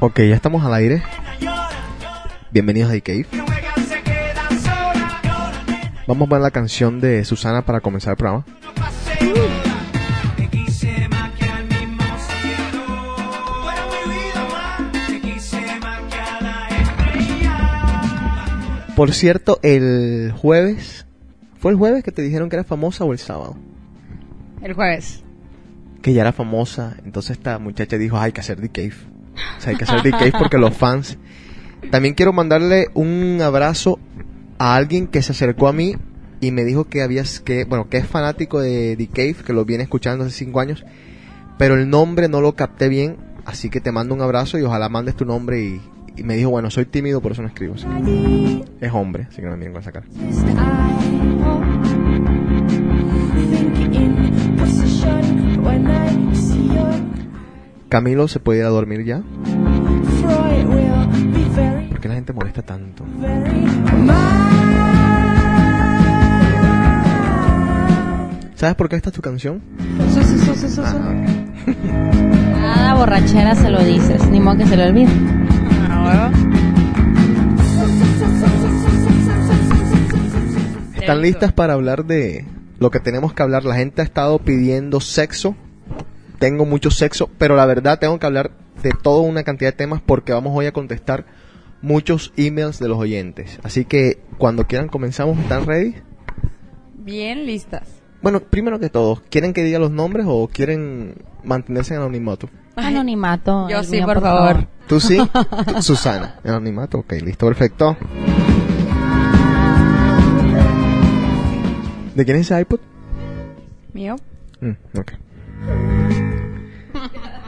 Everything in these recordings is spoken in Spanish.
Ok, ya estamos al aire. Bienvenidos a The Cave. Vamos a ver la canción de Susana para comenzar el programa. Por cierto, el jueves, ¿fue el jueves que te dijeron que era famosa o el sábado? El jueves. Que ya era famosa, entonces esta muchacha dijo, hay que hacer The Cave. O sea, hay que hacer The Cave porque los fans... También quiero mandarle un abrazo a alguien que se acercó a mí y me dijo que habías que, bueno, que es fanático de The Cave, que lo viene escuchando hace cinco años, pero el nombre no lo capté bien, así que te mando un abrazo y ojalá mandes tu nombre y, y me dijo, bueno, soy tímido, por eso no escribo. así que- es hombre, así que no me miren con esa cara. Camilo se puede ir a dormir ya. ¿Por qué la gente molesta tanto? ¿Sabes por qué esta es tu canción? Su, su, su. Ah, Nada borrachera se lo dices, ni modo que se lo olvide. Ah. ¿Están listas para hablar de lo que tenemos que hablar? La gente ha estado pidiendo sexo. Tengo mucho sexo, pero la verdad tengo que hablar de toda una cantidad de temas porque vamos hoy a contestar muchos emails de los oyentes. Así que cuando quieran comenzamos, ¿están ready? Bien listas. Bueno, primero que todo, ¿quieren que diga los nombres o quieren mantenerse en anonimato? Anonimato. Yo sí, mío, por favor. ¿Tú sí? Susana, en anonimato. Ok, listo, perfecto. ¿De quién es ese iPod? Mío. Mm, ok.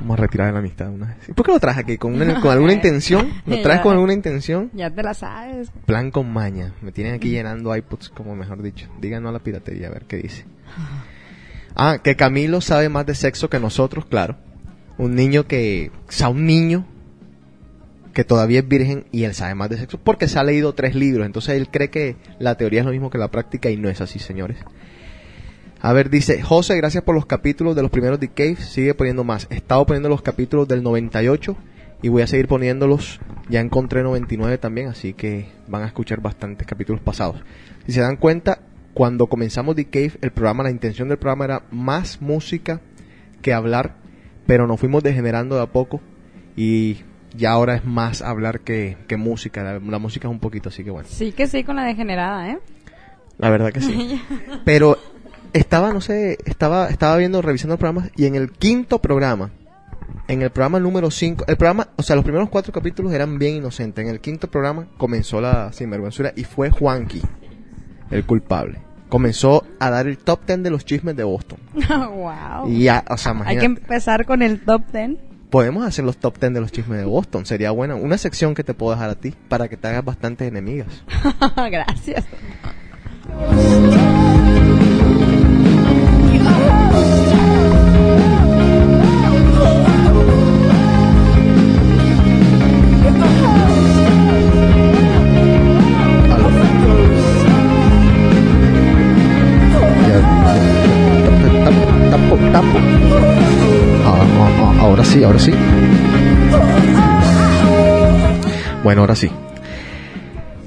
Vamos a retirar la amistad una vez. ¿Y ¿Por qué lo traes aquí? ¿Con, una- con alguna intención? ¿Lo traes con alguna intención? Ya te la sabes. Plan con maña. Me tienen aquí llenando iPods, como mejor dicho. Díganos a la piratería, a ver qué dice. Ah, que Camilo sabe más de sexo que nosotros, claro. Un niño que... O sea, un niño que todavía es virgen y él sabe más de sexo porque se ha leído tres libros. Entonces él cree que la teoría es lo mismo que la práctica y no es así, señores. A ver, dice, José, gracias por los capítulos de los primeros The Cave. Sigue poniendo más. He estado poniendo los capítulos del 98 y voy a seguir poniéndolos. Ya encontré 99 también, así que van a escuchar bastantes capítulos pasados. Si se dan cuenta, cuando comenzamos The Cave, el programa, la intención del programa era más música que hablar, pero nos fuimos degenerando de a poco y ya ahora es más hablar que, que música. La, la música es un poquito, así que bueno. Sí que sí con la degenerada, ¿eh? La verdad que sí. Pero estaba, no sé, estaba, estaba viendo, revisando el programa y en el quinto programa, en el programa número 5, el programa, o sea, los primeros cuatro capítulos eran bien inocentes. En el quinto programa comenzó la sinvergüenzura y fue Juanqui el culpable. Comenzó a dar el top 10 de los chismes de Boston. wow. Y ya, o sea, Hay que empezar con el top 10. podemos hacer los top 10 de los chismes de Boston. Sería buena. Una sección que te puedo dejar a ti para que te hagas bastantes enemigas. Gracias. ahora sí. Bueno, ahora sí.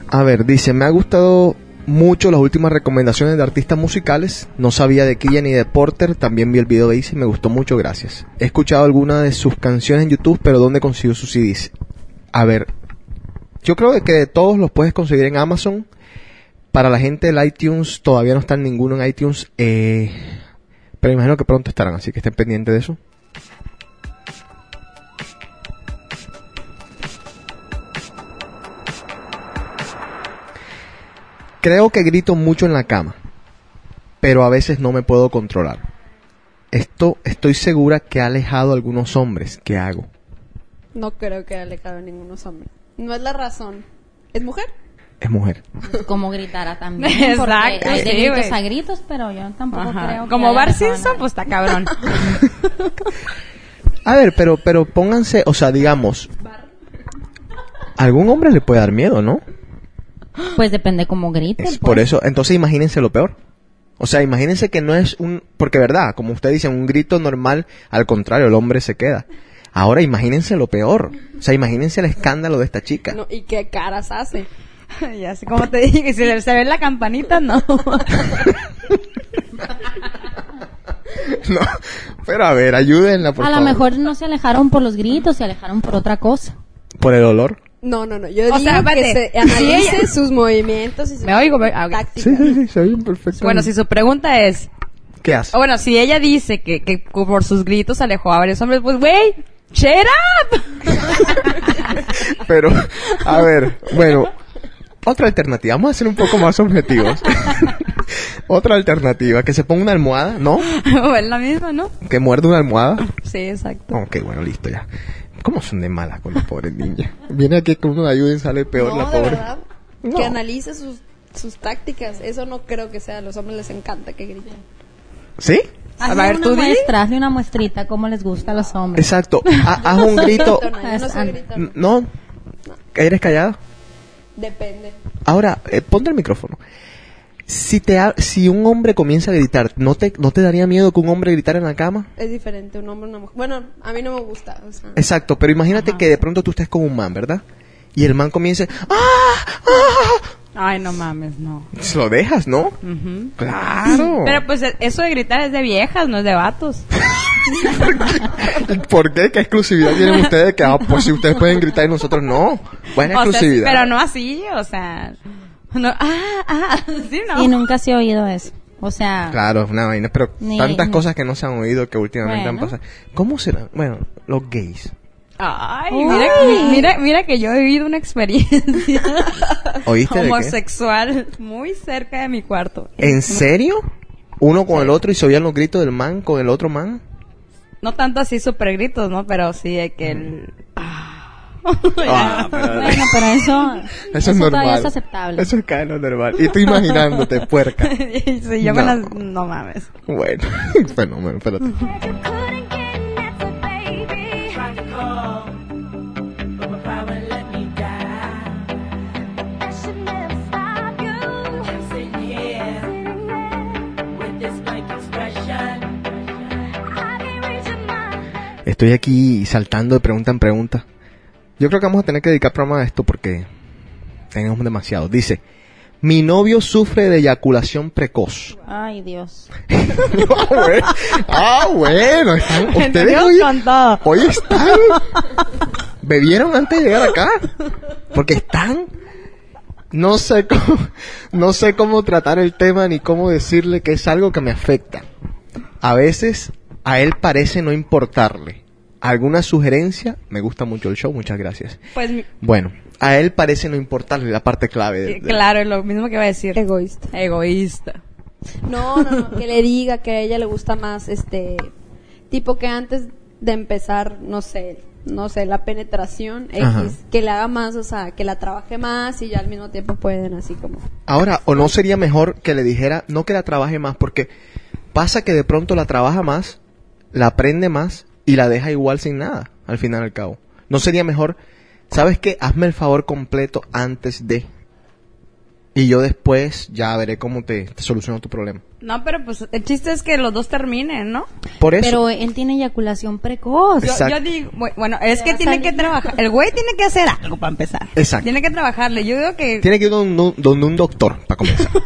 A ver, dice, me ha gustado mucho las últimas recomendaciones de artistas musicales. No sabía de Killa ni de Porter. También vi el video de Izzy, me gustó mucho, gracias. He escuchado algunas de sus canciones en YouTube, pero ¿dónde consiguió sus CDs? A ver, yo creo de que todos los puedes conseguir en Amazon. Para la gente del iTunes todavía no están ninguno en iTunes. eh, pero imagino que pronto estarán, así que estén pendientes de eso. Creo que grito mucho en la cama, pero a veces no me puedo controlar. Esto estoy segura que ha alejado a algunos hombres. ¿Qué hago? No creo que haya alejado a ninguno hombre. No es la razón. ¿Es mujer? Es mujer. Como gritara también. Exacto, hay de gritos a gritos, pero yo tampoco Ajá. creo que Como Bar Simpson, pues está cabrón. A ver, pero, pero pónganse, o sea, digamos, algún hombre le puede dar miedo, ¿no? Pues depende cómo grite. Es pues. por eso, entonces imagínense lo peor. O sea, imagínense que no es un, porque verdad, como usted dice, un grito normal, al contrario, el hombre se queda. Ahora imagínense lo peor. O sea, imagínense el escándalo de esta chica. No, ¿Y qué caras hace? ya sé, como te dije, si se, ve la campanita, no. No, pero a ver, ayúdenla, por a lo favor. mejor no se alejaron por los gritos, se alejaron por otra cosa. Por el olor. No, no, no. Yo O digo sea, que se analice sus movimientos y sus Me oigo, ah. Sí, sí, sí, se oyen. Bueno, si su pregunta es, ¿Qué hace? o bueno, si ella dice que, que por sus gritos alejó a varios hombres, pues, güey, shut up. Pero, a ver, bueno, otra alternativa. Vamos a ser un poco más objetivos. otra alternativa, que se ponga una almohada, ¿no? o es la misma, ¿no? Que muerde una almohada. Sí, exacto. Ok, bueno, listo ya. ¿Cómo son de malas con la pobre niña? Viene aquí que uno la ayude y sale peor no, la de pobre. verdad. No. Que analice sus, sus tácticas. Eso no creo que sea. A los hombres les encanta que griten. ¿Sí? A ver, una tú muestra, hazle una muestrita, como les gusta a los hombres. Exacto. Ha- Haz un grito. No. ¿Eres callado? Depende. Ahora, eh, ponte el micrófono. Si te ha- si un hombre comienza a gritar, ¿no te, ¿no te daría miedo que un hombre gritara en la cama? Es diferente un hombre una mujer. Bueno, a mí no me gusta. O sea, Exacto, pero imagínate que de pronto tú estés con un man, ¿verdad? Y el man comience, ¡ah! ¡ah! Ay, no mames, no. Se lo dejas, ¿no? Ujú. Claro. Pero pues eso de gritar es de viejas, no es de vatos. ¿Por qué? ¿Qué exclusividad tienen ustedes? Que, ah, pues si ustedes pueden gritar y nosotros no. Buena O sea, sí, exclusividad. pero no así, o sea... No, ah, ah, sí, no. Y nunca se ha oído eso. O sea, Claro, es una vaina, pero Ni- tantas ni- cosas que no se han oído que últimamente han Bueno. pasado. ¿Cómo será? Bueno, los gays. Ay, Uy. mira, mira, mira que yo he vivido una experiencia ¿Oíste de qué? homosexual muy cerca de mi cuarto. ¿En serio? Uno con el otro y se oían los gritos del man con el otro man. No tanto así super gritos, ¿no? Pero sí de que el... Ah, pero- bueno, pero eso, Eso es todavía normal. es aceptable. Eso es lo normal. Y tú imaginándote, puerca. sí, yo No. con las... No mames. Bueno, fenómeno, espérate. Me. Estoy aquí saltando de pregunta en pregunta. Yo creo que vamos a tener que dedicar programa a esto porque tenemos demasiado. Dice, mi novio sufre de eyaculación precoz. Ay, Dios. ah, bueno, ah, bueno, están, ustedes hoy, hoy están, bebieron antes de llegar acá, porque están, no sé cómo, no sé cómo tratar el tema ni cómo decirle que es algo que me afecta. A veces a él parece no importarle. ¿Alguna sugerencia? Me gusta mucho el show, muchas gracias. Pues Bueno, a él parece no importarle la parte clave. de- de- claro, es lo mismo que iba a decir. egoísta. Egoísta. No, no, no. Que le diga que a ella le gusta más, este, tipo que antes de empezar, no sé, no sé, la penetración Ajá. X, que le haga más, o sea, que la trabaje más y ya al mismo tiempo pueden así como. Ahora, ¿o no sería mejor que le dijera, no que la trabaje más, porque pasa que de pronto la trabaja más, la aprende más y la deja igual sin nada, al final al cabo? ¿No sería mejor, sabes qué? Hazme el favor completo antes de... Y yo después ya veré cómo te, te soluciono tu problema. No, pero pues el chiste es que los dos terminen, ¿no? Por eso... Pero él tiene eyaculación precoz. Yo, digo, bu- bueno, es que tiene que trabajar. El güey tiene que hacer algo para empezar. Exacto. Tiene que trabajarle. Yo digo que. Tiene que ir donde un, doctor, para comenzar.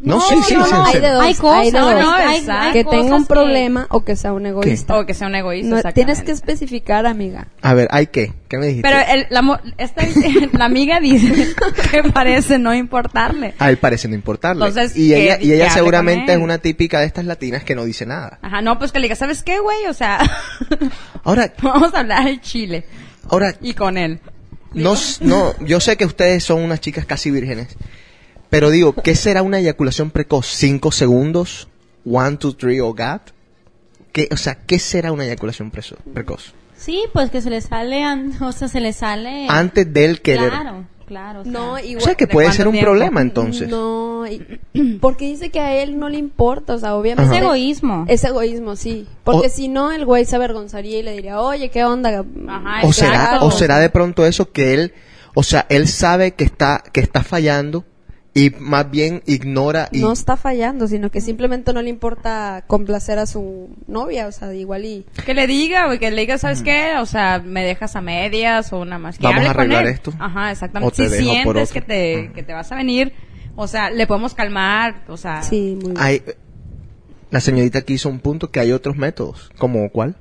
No, sí, sí, no, sí, no, en hay serio. de dos. Hay cosas, hay de no, dos. no, hay- que tenga un que- problema o que sea un egoísta. O que sea un egoísta. No, tienes que especificar, amiga. A ver, ¿hay qué? ¿Qué me dijiste? Pero el, la, mo- esta, la amiga dice que parece no importarle. A él parece no importarle. Entonces, y ella, y que ella seguramente él. es una típica de estas latinas que no dice nada. Ajá, no, pues que le diga, ¿sabes qué, güey? O sea, Ahora, vamos a hablar el chile. ahora, Y con él. no, no, yo sé que ustedes son unas chicas casi vírgenes, pero digo, ¿qué será una eyaculación precoz? ¿Cinco segundos? ¿One, two, three, oh God? ¿Qué, o sea, ¿qué será una eyaculación preso- precoz? Sí, pues que se le sale, o sea, se le sale. Antes del querer. Claro, claro. o sea. No, O igual. sea, que ¿de puede ser un tiempo? problema entonces. No, y- porque dice que a él no le importa, o sea, Es obviamente. egoísmo. Es egoísmo, sí. Porque O- si no, el güey se avergonzaría y le diría, oye, ¿qué onda? Ajá, O será, o será de pronto eso que él, o sea, él sabe que está, que está fallando Y más bien ignora y... No está fallando, sino que simplemente no le importa complacer a su novia, o sea, igual y... Que le diga, güey, que le diga, ¿sabes qué? O sea, me dejas a medias o una más. Que Vamos a arreglar esto. Ajá, O exactamente. te Si dejo por sientes otro. que te, Mm. que te vas a venir, o sea, le podemos calmar, o sea. Sí, muy bien. Hay, la señorita aquí hizo un punto que hay otros métodos. ¿Como cuál?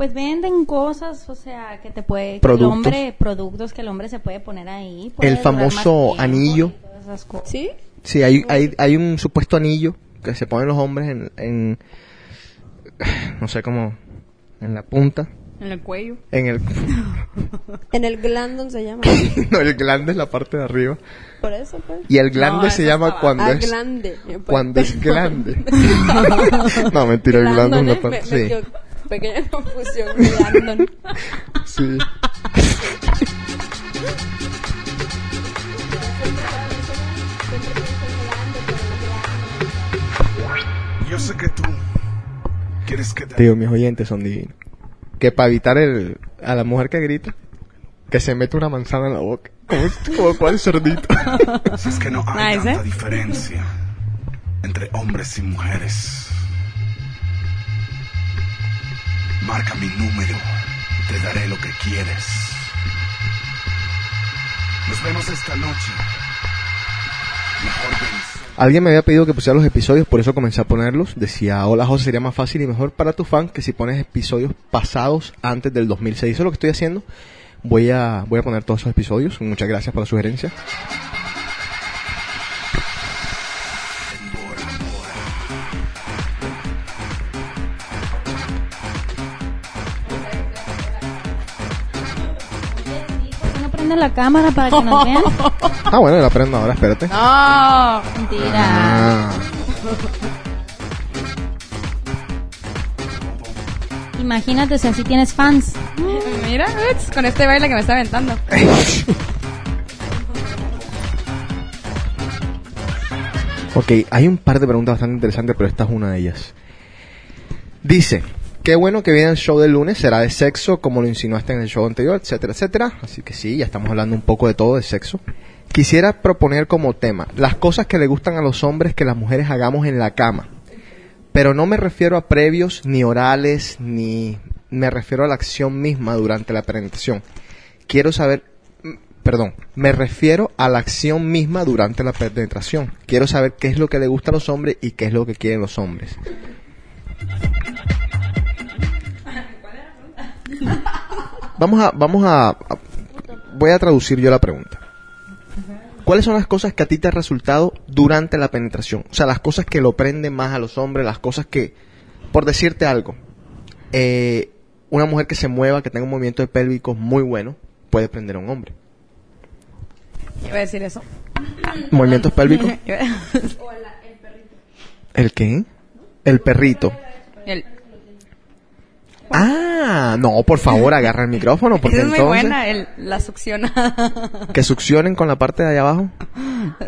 Pues venden cosas, o sea, que te puede... que Productos. el hombre, productos que el hombre se puede poner ahí. puede El famoso anillo. esas cosas. ¿Sí? Sí, hay, hay, hay un supuesto anillo que se ponen los hombres en, en no sé cómo, en la punta, En el cuello. en el, En el glandon se llama. no, el glande es la parte de arriba. Por eso, pues. Y el glande No, se llama cuando Ah, es, glande. Pues, cuando es grande. no, mentira, el glande es ¿eh? parte, Me- me sí, quedó pequeña confusión. Glandon. sí. Yo sé que tú quieres que te... Tío, mis oyentes son divinos. Que para evitar el, a la mujer que grita, que se mete una manzana en la boca. Como, como cual cerdito. Si es que no hay Nice, tanta ¿eh? diferencia entre hombres y mujeres. Marca mi número. Te daré lo que quieres. Nos vemos esta noche. Alguien me había pedido que pusiera los episodios, por eso comencé a ponerlos. Decía, hola José, sería más fácil y mejor para tu fan que si pones episodios pasados antes del 2006. Eso es lo que estoy haciendo. Voy a, voy a poner todos esos episodios. Muchas gracias por la sugerencia. La cámara para que nos vean? Ah, bueno, la prendo ahora, espérate. No. Mentira. Ah. Imagínate si así tienes fans. Mira, uts, con este baile que me está aventando. Ok, hay un par de preguntas bastante interesantes, pero esta es una de ellas. Dice, qué bueno que viene el show del lunes, será de sexo, como lo insinuaste en el show anterior, etcétera, etcétera. Así que sí, ya estamos hablando un poco de todo, de sexo. Quisiera proponer como tema las cosas que le gustan a los hombres que las mujeres hagamos en la cama. Pero no me refiero a previos, ni orales, ni me refiero a la acción misma durante la penetración. Quiero saber, mm, perdón, me refiero a la acción misma durante la penetración. Quiero saber qué es lo que le gusta a los hombres y qué es lo que quieren los hombres. Vamos a, vamos a, a- voy a traducir yo la pregunta. ¿Cuáles son las cosas que a ti te han resultado durante la penetración? O sea, las cosas que lo prenden más a los hombres, las cosas que, por decirte algo, eh, una mujer que se mueva, que tenga un movimiento de pélvico muy bueno, puede prender a un hombre. Iba a decir eso. ¿Movimientos pélvicos? ¿El qué? El perrito. El- Ah, no, por favor, agarra el micrófono, porque Esa es muy entonces... buena, el, la succionada. Que succionen con la parte de allá abajo.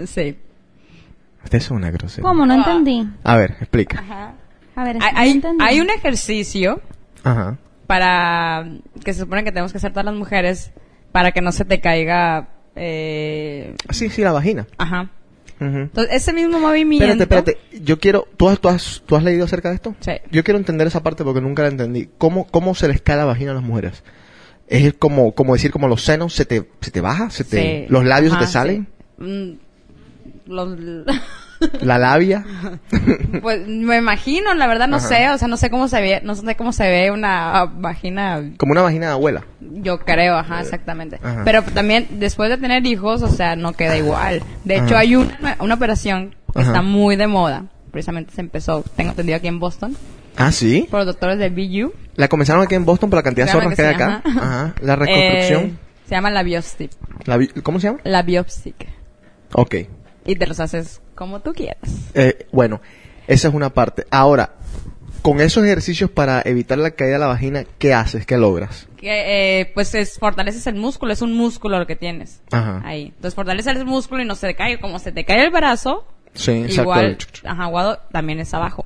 sí. Usted es una grosera. ¿Cómo? No entendí. A ver, explica. Ajá. A ver, Hay, no hay un ejercicio Ajá. para que se supone que tenemos que hacer todas las mujeres para que no se te caiga eh, Sí, sí, la vagina. ajá Entonces ese mismo movimiento Espérate, espérate. Yo quiero... ¿tú has, tú, has, ¿Tú has leído acerca de esto? Sí. Yo quiero entender esa parte porque nunca la entendí. ¿Cómo, cómo se les cae la vagina a las mujeres? Es como, como decir, como los senos se te, se te baja, se te, Sí. los labios Ajá, se te salen, sí. Mm, los- la labia. pues me imagino la verdad no Ajá. sé o sea no sé cómo se ve no sé cómo se ve una vagina como una vagina de abuela. yo creo ajá exactamente Ajá. pero también después de tener hijos o sea no queda igual de hecho hay una, una operación que Ajá. está muy de moda precisamente se empezó tengo entendido aquí en Boston Ah, sí. por los doctores del BU La comenzaron aquí en Boston por la cantidad de zorras que, que hay sí, acá. ajá. La reconstrucción. Eh, se llama la biopsia. ¿Cómo se llama? La biopsia. Ok. Y te los haces como tú quieras. Eh, bueno, esa es una parte. Ahora, con esos ejercicios para evitar la caída de la vagina, ¿qué haces? ¿Qué logras? Que, eh, pues es, fortaleces el músculo, es un músculo lo que tienes. Ajá. Ahí. Entonces fortaleces el músculo y no se te cae. Como se te cae el brazo, Sí, exacto. ajá, aguado también es abajo.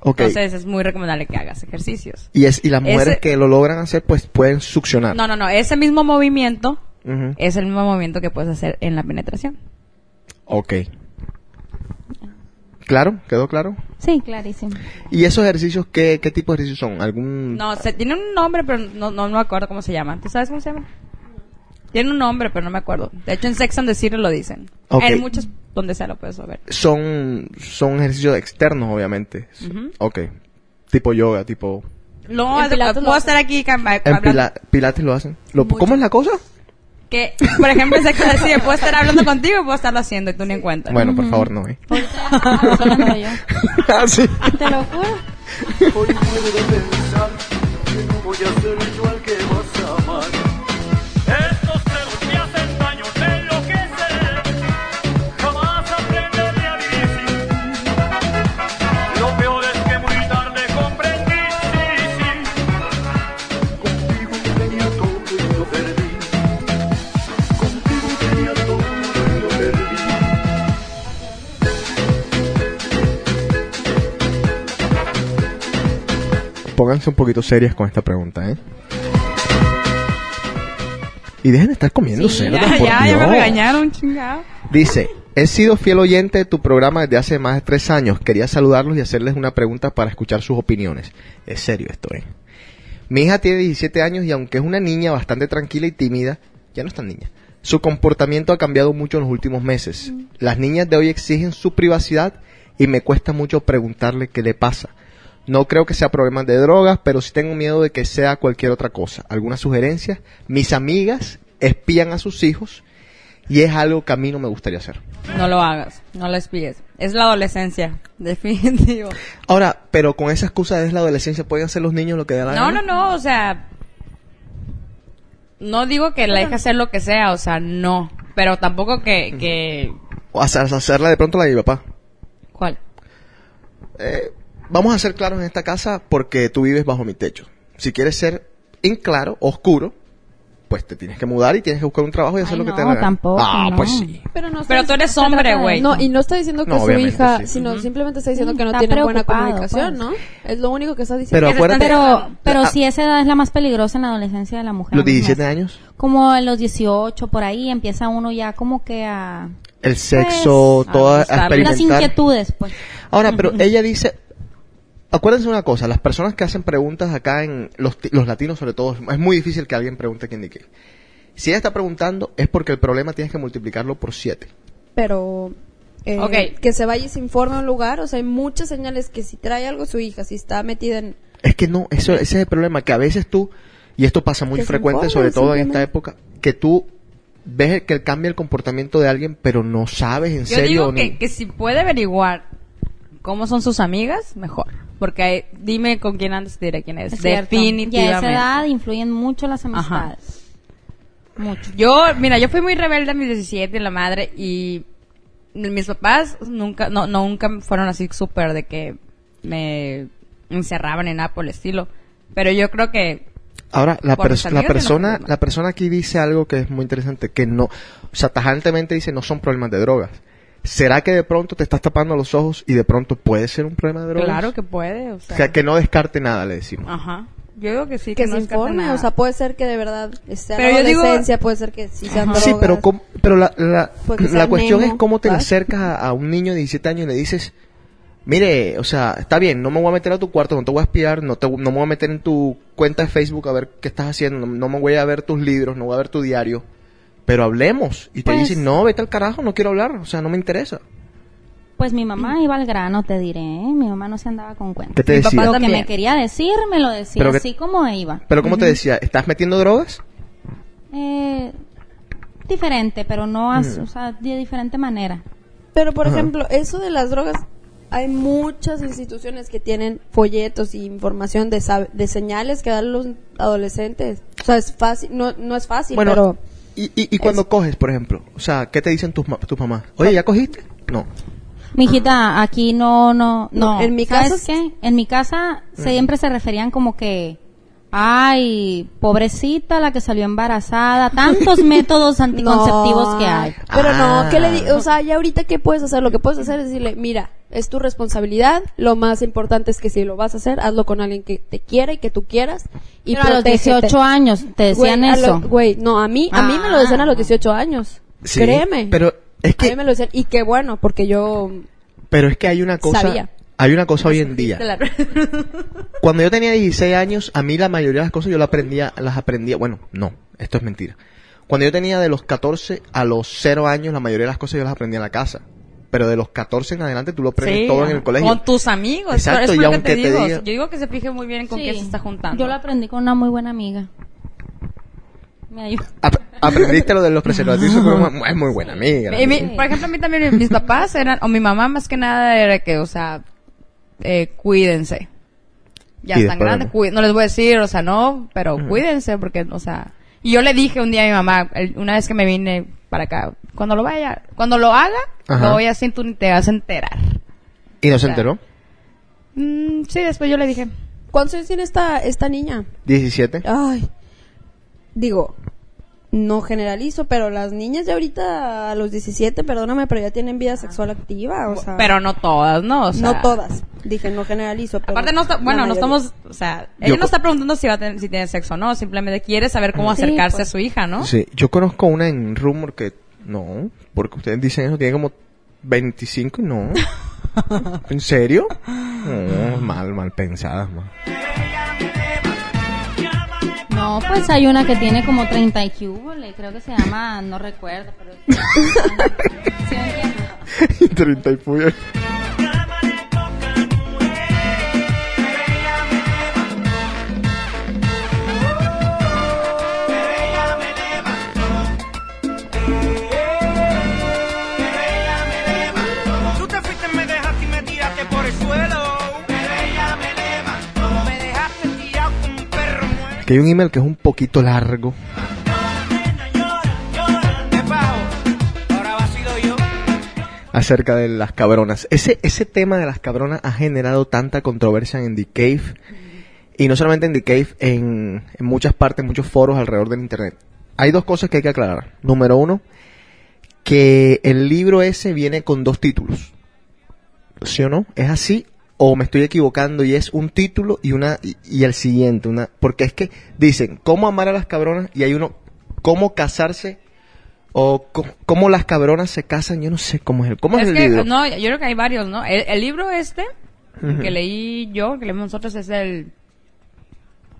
Ok. Entonces es muy recomendable que hagas ejercicios. y, es, y las mujeres ese- que lo logran hacer, pues pueden succionar. No, no, no, ese mismo movimiento es el mismo movimiento que puedes hacer en la penetración. Ok. ¿Claro? ¿Quedó claro? Sí, clarísimo. ¿Y esos ejercicios qué, qué tipo de ejercicios son? ¿Algún...? No, se, tiene un nombre, pero no, no, no me acuerdo cómo se llama. ¿Tú sabes cómo se llama? Tiene un nombre, pero no me acuerdo. De hecho, en Sex and the City lo dicen. Ok. En muchos, donde sea lo puedes ver. Son, son ejercicios externos, obviamente. Ujú. Ok. Tipo yoga, tipo... No, puedo hacen. estar aquí En pila- Pilates lo hacen. Lo-. ¿Cómo es la cosa? Que, por ejemplo, and the City puedo estar hablando contigo y puedo estarlo haciendo y tú ni en cuenta. Bueno, por favor, no, ¿eh? Yo. ah, sí. Te lo juro. Pónganse un poquito serias con esta pregunta, ¿eh? Y dejen de estar comiendo Sí, cerdo, ya, por ya, ya me regañaron, chingado. Dice, he sido fiel oyente de tu programa desde hace más de tres años. Quería saludarlos y hacerles una pregunta para escuchar sus opiniones. Es serio esto, ¿eh? Mi hija tiene 17 años y aunque es una niña bastante tranquila y tímida, ya no es tan niña. Su comportamiento ha cambiado mucho en los últimos meses. Las niñas de hoy exigen su privacidad y me cuesta mucho preguntarle qué le pasa. No creo que sea problemas de drogas, pero sí tengo miedo de que sea cualquier otra cosa. ¿Alguna sugerencia? Mis amigas espían a sus hijos y es algo que a mí no me gustaría hacer. No lo hagas, no lo espíes. Es la adolescencia, definitivo. Ahora, pero con esa excusa de la adolescencia, ¿pueden hacer los niños lo que dé la No, gana? no, no, o sea, no digo que la deje hacer lo que sea, o sea, no, pero tampoco que, que, O hacer- hacerla de pronto la de mi papá. ¿cuál? Eh, vamos a ser claros en esta casa porque tú vives bajo mi techo. Si quieres ser en claro, oscuro, pues te tienes que mudar y tienes que buscar un trabajo y hacer Ay, lo que no, te gana. tampoco, Ah, no. pues sí. Pero, no está Pero tú diciendo- eres hombre, güey. No, y no está diciendo que No, su hija, sí. sino simplemente está diciendo Sí, que no tiene buena comunicación, pues. ¿no? Es lo único que está diciendo. Pero acuérdate, Pero, pero Ah. si esa edad es la más peligrosa en la adolescencia de la mujer. los 17 ¿no? años, Como en los 18, por ahí, empieza uno ya como que a... el sexo, Pues, toda, a a gustarle. Las inquietudes, pues. Ahora, pero ella dice, acuérdense una cosa, las personas que hacen preguntas acá en los, ti- los latinos sobre todo, es muy difícil que alguien pregunte quién de qué. Si ella está preguntando es porque el problema tienes que multiplicarlo por 7. Pero eh, Ok. que se vaya y se informe a un lugar, o sea, hay muchas señales que si trae algo su hija, si está metida en... Es que no, eso, ese es el problema, que a veces tú, y esto pasa muy frecuente, sobre todo en esta época, que tú ves que cambia el comportamiento de alguien, pero no sabes en Yo serio. digo ni- que, que si puede averiguar cómo son sus amigas, mejor. Porque hay- dime con quién andas y te diré quién es. Es. Definitivamente. Y a esa edad influyen mucho las amistades. Mucho. Yo, mira, yo fui muy rebelde a mis 17, la madre, y mis papás nunca, no, no, nunca fueron así súper de que me encerraban en nada por el estilo. Pero yo creo que Ahora, la, pers- no persona, la persona aquí dice algo que es muy interesante, que no, o sea, tajantemente dice no son problemas de drogas. ¿Será que de pronto te estás tapando los ojos y de pronto puede ser un problema de drogas? claro que puede, o sea. O sea, que no descarte nada, le decimos. Ajá. Yo digo que sí, Que que, no se descarte informe, nada. o sea, puede ser que de verdad esté en Pero la digo- adolescencia, puede ser que sí sean Sí, drogas. pero, cómo- pero la, la, la cuestión Nemo, es cómo te le ¿sabes? acercas a, a un niño de 17 años y le dices, mire, o sea, está bien, no me voy a meter a tu cuarto, no te voy a espiar, no, te, no me voy a meter en tu cuenta de Facebook a ver qué estás haciendo, no, no me voy a ver tus libros, no voy a ver tu diario, pero hablemos. Y te Pues- dicen, no, vete al carajo, no quiero hablar, o sea, no me interesa. Pues mi mamá iba al grano, te diré. ¿eh? Mi mamá no se andaba con cuentas. ¿Qué te Mi decía? papá Lo que me quería decir, me lo decía Pero que- así como iba. Pero ¿cómo te decía? ¿Estás metiendo drogas? Eh, diferente, pero no, as- Mm. o sea, de diferente manera. Pero, por ejemplo, eso de las drogas, hay muchas instituciones que tienen folletos y información de, señales que dan los adolescentes. O sea, es fácil, no, no es fácil, bueno, pero... y, y, y cuando coges, por ejemplo, o sea, ¿qué te dicen tus, ma- tus mamás? Oye, ¿ya cogiste? No. Mijita, aquí no, no, no. No, en mi ¿Sabes casa- qué? En mi casa siempre se referían como que, ay, pobrecita la que salió embarazada, tantos métodos anticonceptivos No, que hay. Pero Ah. no, ¿qué le di- O sea, ya ahorita, ¿qué puedes hacer? Lo que puedes hacer es decirle, mira, es tu responsabilidad. Lo más importante es que si lo vas a hacer, hazlo con alguien que te quiera y que tú quieras. Y Pero a los protégete. 18 años te decían Güey, a lo- eso. Güey, no, a mí, a mí me lo decían a los Ah. 18 años. Sí, Créeme. Pero Es A que, mí me lo decían. Y qué bueno, porque yo... pero es que hay una cosa, Sabía. Hay una cosa hoy en día. Cuando yo tenía 16 años, a mí la mayoría de las cosas yo las aprendía, las aprendía, bueno, no, esto es mentira. Cuando yo tenía de los 14 a los 0 años, la mayoría de las cosas yo las aprendía en la casa. Pero de los 14 en adelante tú lo aprendes Sí, todo en el colegio. Con tus amigos. Exacto, es y lo que aunque te te digo. diga- Yo digo que se fije muy bien con Sí. quién se está juntando. Yo lo aprendí con una muy buena amiga. Me ayudó. Ap- aprendiste lo de los preservativos con una- es muy buena amiga. Y mi- por ejemplo, a mí también mis papás eran, o mi mamá más que nada era que, o sea, eh, cuídense. Ya Y están grandes, cuí- no les voy a decir, o sea, no, pero cuídense porque, o sea, y yo le dije un día a mi mamá, el- una vez que me vine para acá, cuando lo vaya, cuando lo haga, Ajá. lo voy a hacer, tú ni te vas a enterar. ¿Y no se o sea, enteró? Mm, sí, después yo le dije, ¿Cuántos años tiene esta, esta niña? 17. Ay, digo, no generalizo, pero las niñas de ahorita a los 17, perdóname, pero ya tienen vida sexual activa, o sea, pero no todas, ¿no? O sea, no todas. Dije, no generalizo, pero Aparte no está, bueno, no estamos, o sea, ella Yo no está preguntando si va a tener, si tiene sexo o no, simplemente quiere saber cómo Sí, acercarse pues. a su hija, ¿no? Sí, yo conozco una en Rumor que no, porque ustedes dicen eso, tiene como 25 y no. ¿En serio? No, mal, mal pensadas, man. No, pues hay una que tiene como 30 y cúbole, creo que se llama, no recuerdo, pero... Sí, entiendo. 30 y Que hay un email que es un poquito largo. Acerca de las cabronas. Ese, ese tema de las cabronas ha generado tanta controversia en The Cave. Y no solamente en The Cave, en, en muchas partes, muchos foros alrededor del Internet. Hay dos cosas que hay que aclarar. Número uno, que el libro ese viene con dos títulos. ¿Sí o no? ¿Es así? ¿O me estoy equivocando y es un título y una y, y el siguiente? una Porque es que dicen, ¿cómo amar a las cabronas? Y hay uno, ¿cómo casarse? O cómo las cabronas se casan, yo no sé cómo es el, cómo es, Es el que, libro. no, yo creo que hay varios, ¿no? El, el libro este, que leí yo, que leímos nosotros, es el...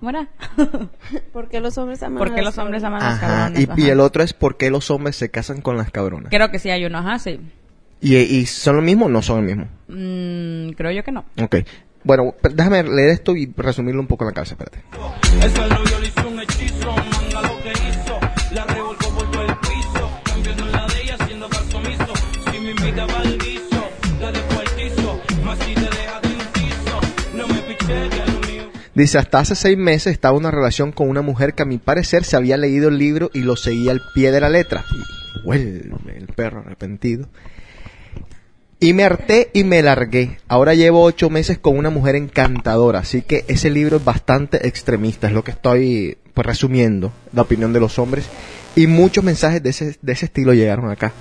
¿Cómo era? ¿Por qué los hombres aman ¿Por a qué las los hombres cabronas? aman a las cabronas? y, y Ajá. el otro es por qué los hombres se casan con las cabronas. Creo que sí hay uno, ajá, sí. ¿Y, y son lo mismo o no son el mismo? Mm, creo yo que no. Ok. Bueno, déjame leer esto y resumirlo un poco en la cabeza, espérate. Dice, hasta hace seis meses estaba en una relación con una mujer que a mi parecer se había leído el libro y lo seguía al pie de la letra. Y vuelve el perro arrepentido. Y me harté y me largué. Ahora llevo ocho meses con una mujer encantadora, así que ese libro es bastante extremista, es lo que estoy pues, resumiendo, la opinión de los hombres. Y muchos mensajes de ese, de ese estilo llegaron acá.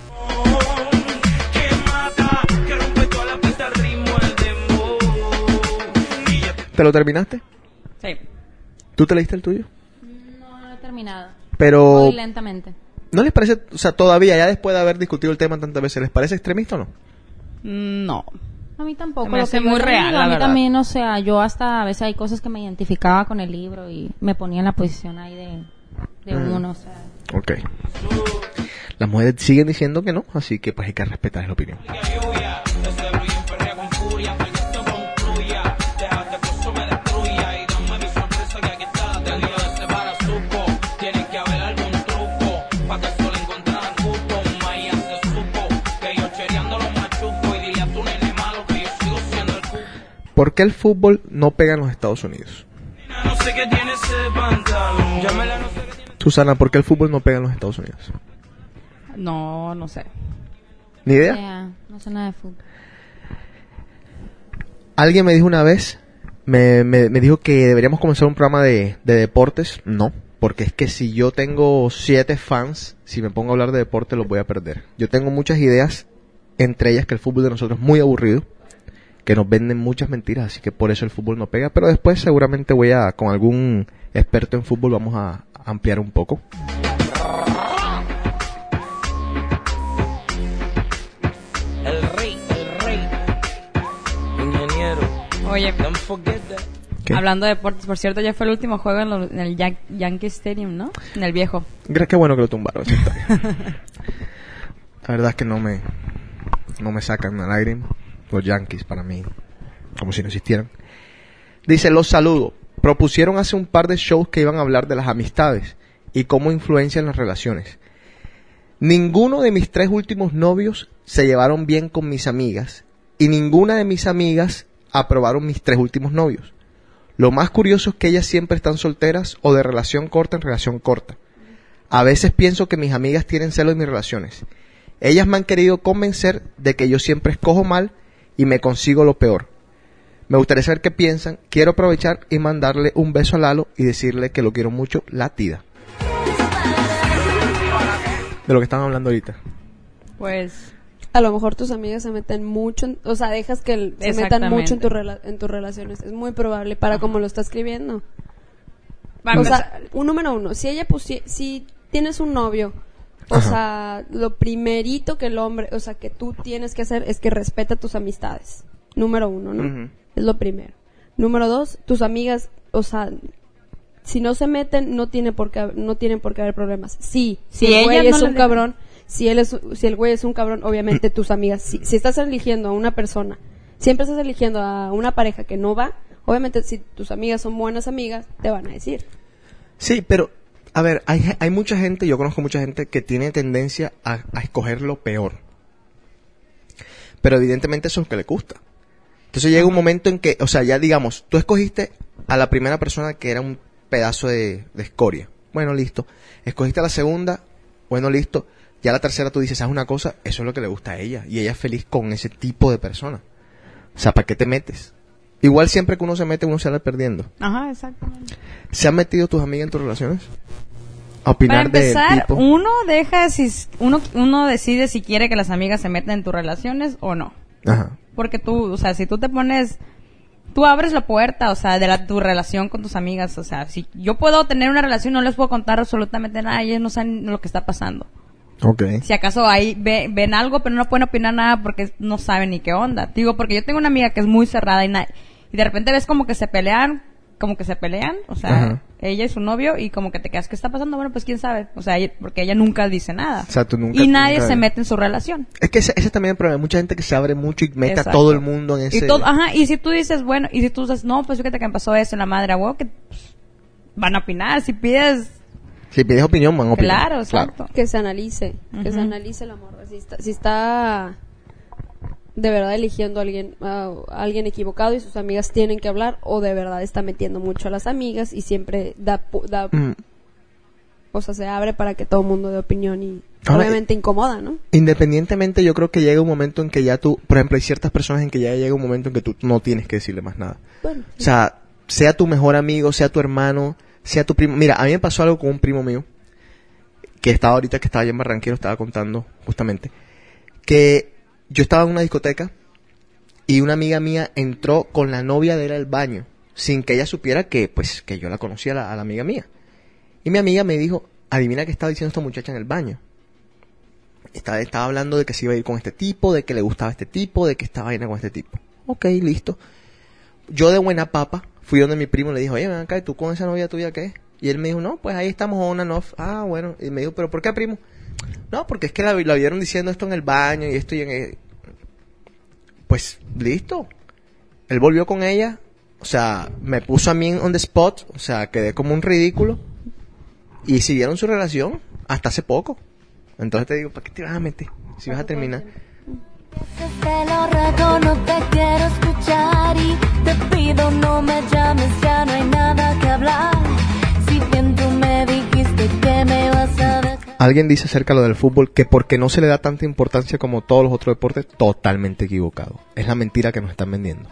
¿Te lo terminaste? Sí. ¿Tú te leíste el tuyo? No, no he terminado. Pero, Muy lentamente. ¿no les parece, o sea, todavía, ya después de haber discutido el tema tantas veces, ¿les parece extremista o no? No. A mí tampoco. Me lo que muy real, leído, la A mí verdad. también, o sea, yo hasta a veces hay cosas que me identificaba con el libro y me ponía en la posición ahí de, de Mm. uno, o sea. Ok. Las mujeres siguen diciendo que no, así que pues hay que respetar la opinión. ¿Por qué el fútbol no pega en los Estados Unidos? Susana, ¿por qué el fútbol no pega en los Estados Unidos? No, no sé. ¿Ni idea? no sé nada de fútbol. Alguien me dijo una vez, me, me, me dijo que deberíamos comenzar un programa de, de deportes. No, porque es que si yo tengo siete fans, si me pongo a hablar de deporte los voy a perder. Yo tengo muchas ideas, entre ellas que el fútbol de nosotros es muy aburrido, que nos venden muchas mentiras, así que por eso el fútbol no pega, pero después seguramente voy a, con algún experto en fútbol, vamos a ampliar un poco. El rey, el rey, ingeniero. Oye, ¿Qué? Hablando de deportes, por cierto, ya fue el último juego en, lo, el Yankee Stadium, ¿no? En el viejo. Crees que bueno que lo tumbaron. La verdad es que no me, no me sacan una lágrima. Los Yankees para mí, como si no existieran. Dice, los saludo. Propusieron hace un par de shows que iban a hablar de las amistades y cómo influencian las relaciones. Ninguno de mis tres últimos novios se llevaron bien con mis amigas y ninguna de mis amigas aprobaron mis tres últimos novios. Lo más curioso es que ellas siempre están solteras o de relación corta en relación corta. A veces pienso que mis amigas tienen celos de mis relaciones. Ellas me han querido convencer de que yo siempre escojo mal y me consigo lo peor. Me gustaría saber qué piensan. Quiero aprovechar y mandarle un beso a Lalo y decirle que lo quiero mucho, la tida. De lo que estaban hablando ahorita. Pues, A lo mejor tus amigas se meten mucho, en- o sea, dejas que se metan mucho en, tu rela- en tus relaciones. Es muy probable para como lo está escribiendo. para o sea, un número uno, si ella pusi si tienes un novio, o Ajá. sea, lo primerito que el hombre, o sea, que tú tienes que hacer es que respeta tus amistades. Número uno, ¿no? Es lo primero. Número dos, tus amigas, o sea, si no se meten, no tiene por qué, no tienen por qué haber problemas. Sí, si Si el güey no es un cabrón, si él es, si el güey es un cabrón, obviamente tus amigas, si, si estás eligiendo a una persona, siempre estás eligiendo a una pareja que no va, obviamente si tus amigas son buenas amigas, te van a decir. Sí, pero, a ver, hay, hay mucha gente, yo conozco mucha gente que tiene tendencia a, a escoger lo peor. Pero evidentemente eso es lo que le gusta. Entonces llega un momento en que, o sea, ya digamos, tú escogiste a la primera persona que era un pedazo de, de escoria. Bueno, listo. Escogiste a la segunda, bueno, listo. Ya la tercera tú dices, haz una cosa, eso es lo que le gusta a ella. Y ella es feliz con ese tipo de persona. O sea, ¿para qué te metes? Igual siempre que uno se mete, uno sale perdiendo. Ajá, exactamente. ¿Se han metido tus amigas en tus relaciones? A Para opinar empezar, del tipo. uno deja si uno uno decide si quiere que las amigas se metan en tus relaciones o no. Ajá. Porque tú, o sea, si tú te pones tú abres la puerta, o sea, de la, tu relación con tus amigas, o sea, si yo puedo tener una relación no les puedo contar absolutamente nada, ellos no saben lo que está pasando. Ok. Si acaso ahí ve- ven algo, pero no pueden opinar nada porque no saben ni qué onda. Digo, porque yo tengo una amiga que es muy cerrada y, na- y de repente ves como que se pelean, como que se pelean, o sea, Ajá. ella y su novio y como que te quedas, ¿qué está pasando? Bueno, pues quién sabe, o sea, ella- porque ella nunca dice nada. O sea, tú nunca- y nadie nunca- se mete en su relación. Es que ese, ese también es el problema. Hay mucha gente que se abre mucho y mete a todo el mundo en ese... Y todo, ajá, y si tú dices, bueno, y si tú dices, no, pues fíjate que me pasó eso en la madre, wow, que pues, van a opinar, si pides, Si pides opinión, van a opinar. claro, exacto. Que se analice, que se analice el amor. Si está, si está de verdad eligiendo a alguien, a alguien equivocado y sus amigas tienen que hablar, o de verdad está metiendo mucho a las amigas y siempre da, da Mm. o sea, se abre para que todo el mundo dé opinión y Ahora, obviamente incomoda, ¿no? Independientemente, yo creo que llega un momento en que ya tú... Por ejemplo, hay ciertas personas en que ya llega un momento en que tú no tienes que decirle más nada. Bueno, O sea, sea tu mejor amigo, sea tu hermano, sea tu primo. Mira, a mí me pasó algo con un primo mío, que estaba ahorita, que estaba allá en Barranquero, estaba contando justamente, que yo estaba en una discoteca y una amiga mía entró con la novia de él al baño, sin que ella supiera que, pues, que yo la conocía a la, amiga mía. Y mi amiga me dijo, adivina qué estaba diciendo esta muchacha en el baño. Estaba, estaba hablando de que se iba a ir con este tipo, de que le gustaba este tipo, de que estaba vaina con este tipo. Ok, listo yo de buena papa fui donde mi primo le dijo, oye, ven acá, ¿y tú con esa novia tuya qué? Y él me dijo, no, pues ahí estamos on and off. Ah, bueno. Y me dijo, ¿pero por qué, primo? No, porque es que la, la vieron diciendo esto en el baño y esto y en el... Pues, listo. Él volvió con ella. O sea, me puso a mí on the spot. O sea, quedé como un ridículo. Y siguieron su relación hasta hace poco. Entonces te digo, ¿para qué te vas a meter? Si vas a terminar. Te lo no te quiero escuchar y te pido no me llames, ya no hay nada que hablar. Si bien tú me dijiste que me vas a dejar. Alguien dice acerca de lo del fútbol que porque no se le da tanta importancia como todos los otros deportes, totalmente equivocado. Es la mentira que nos están vendiendo.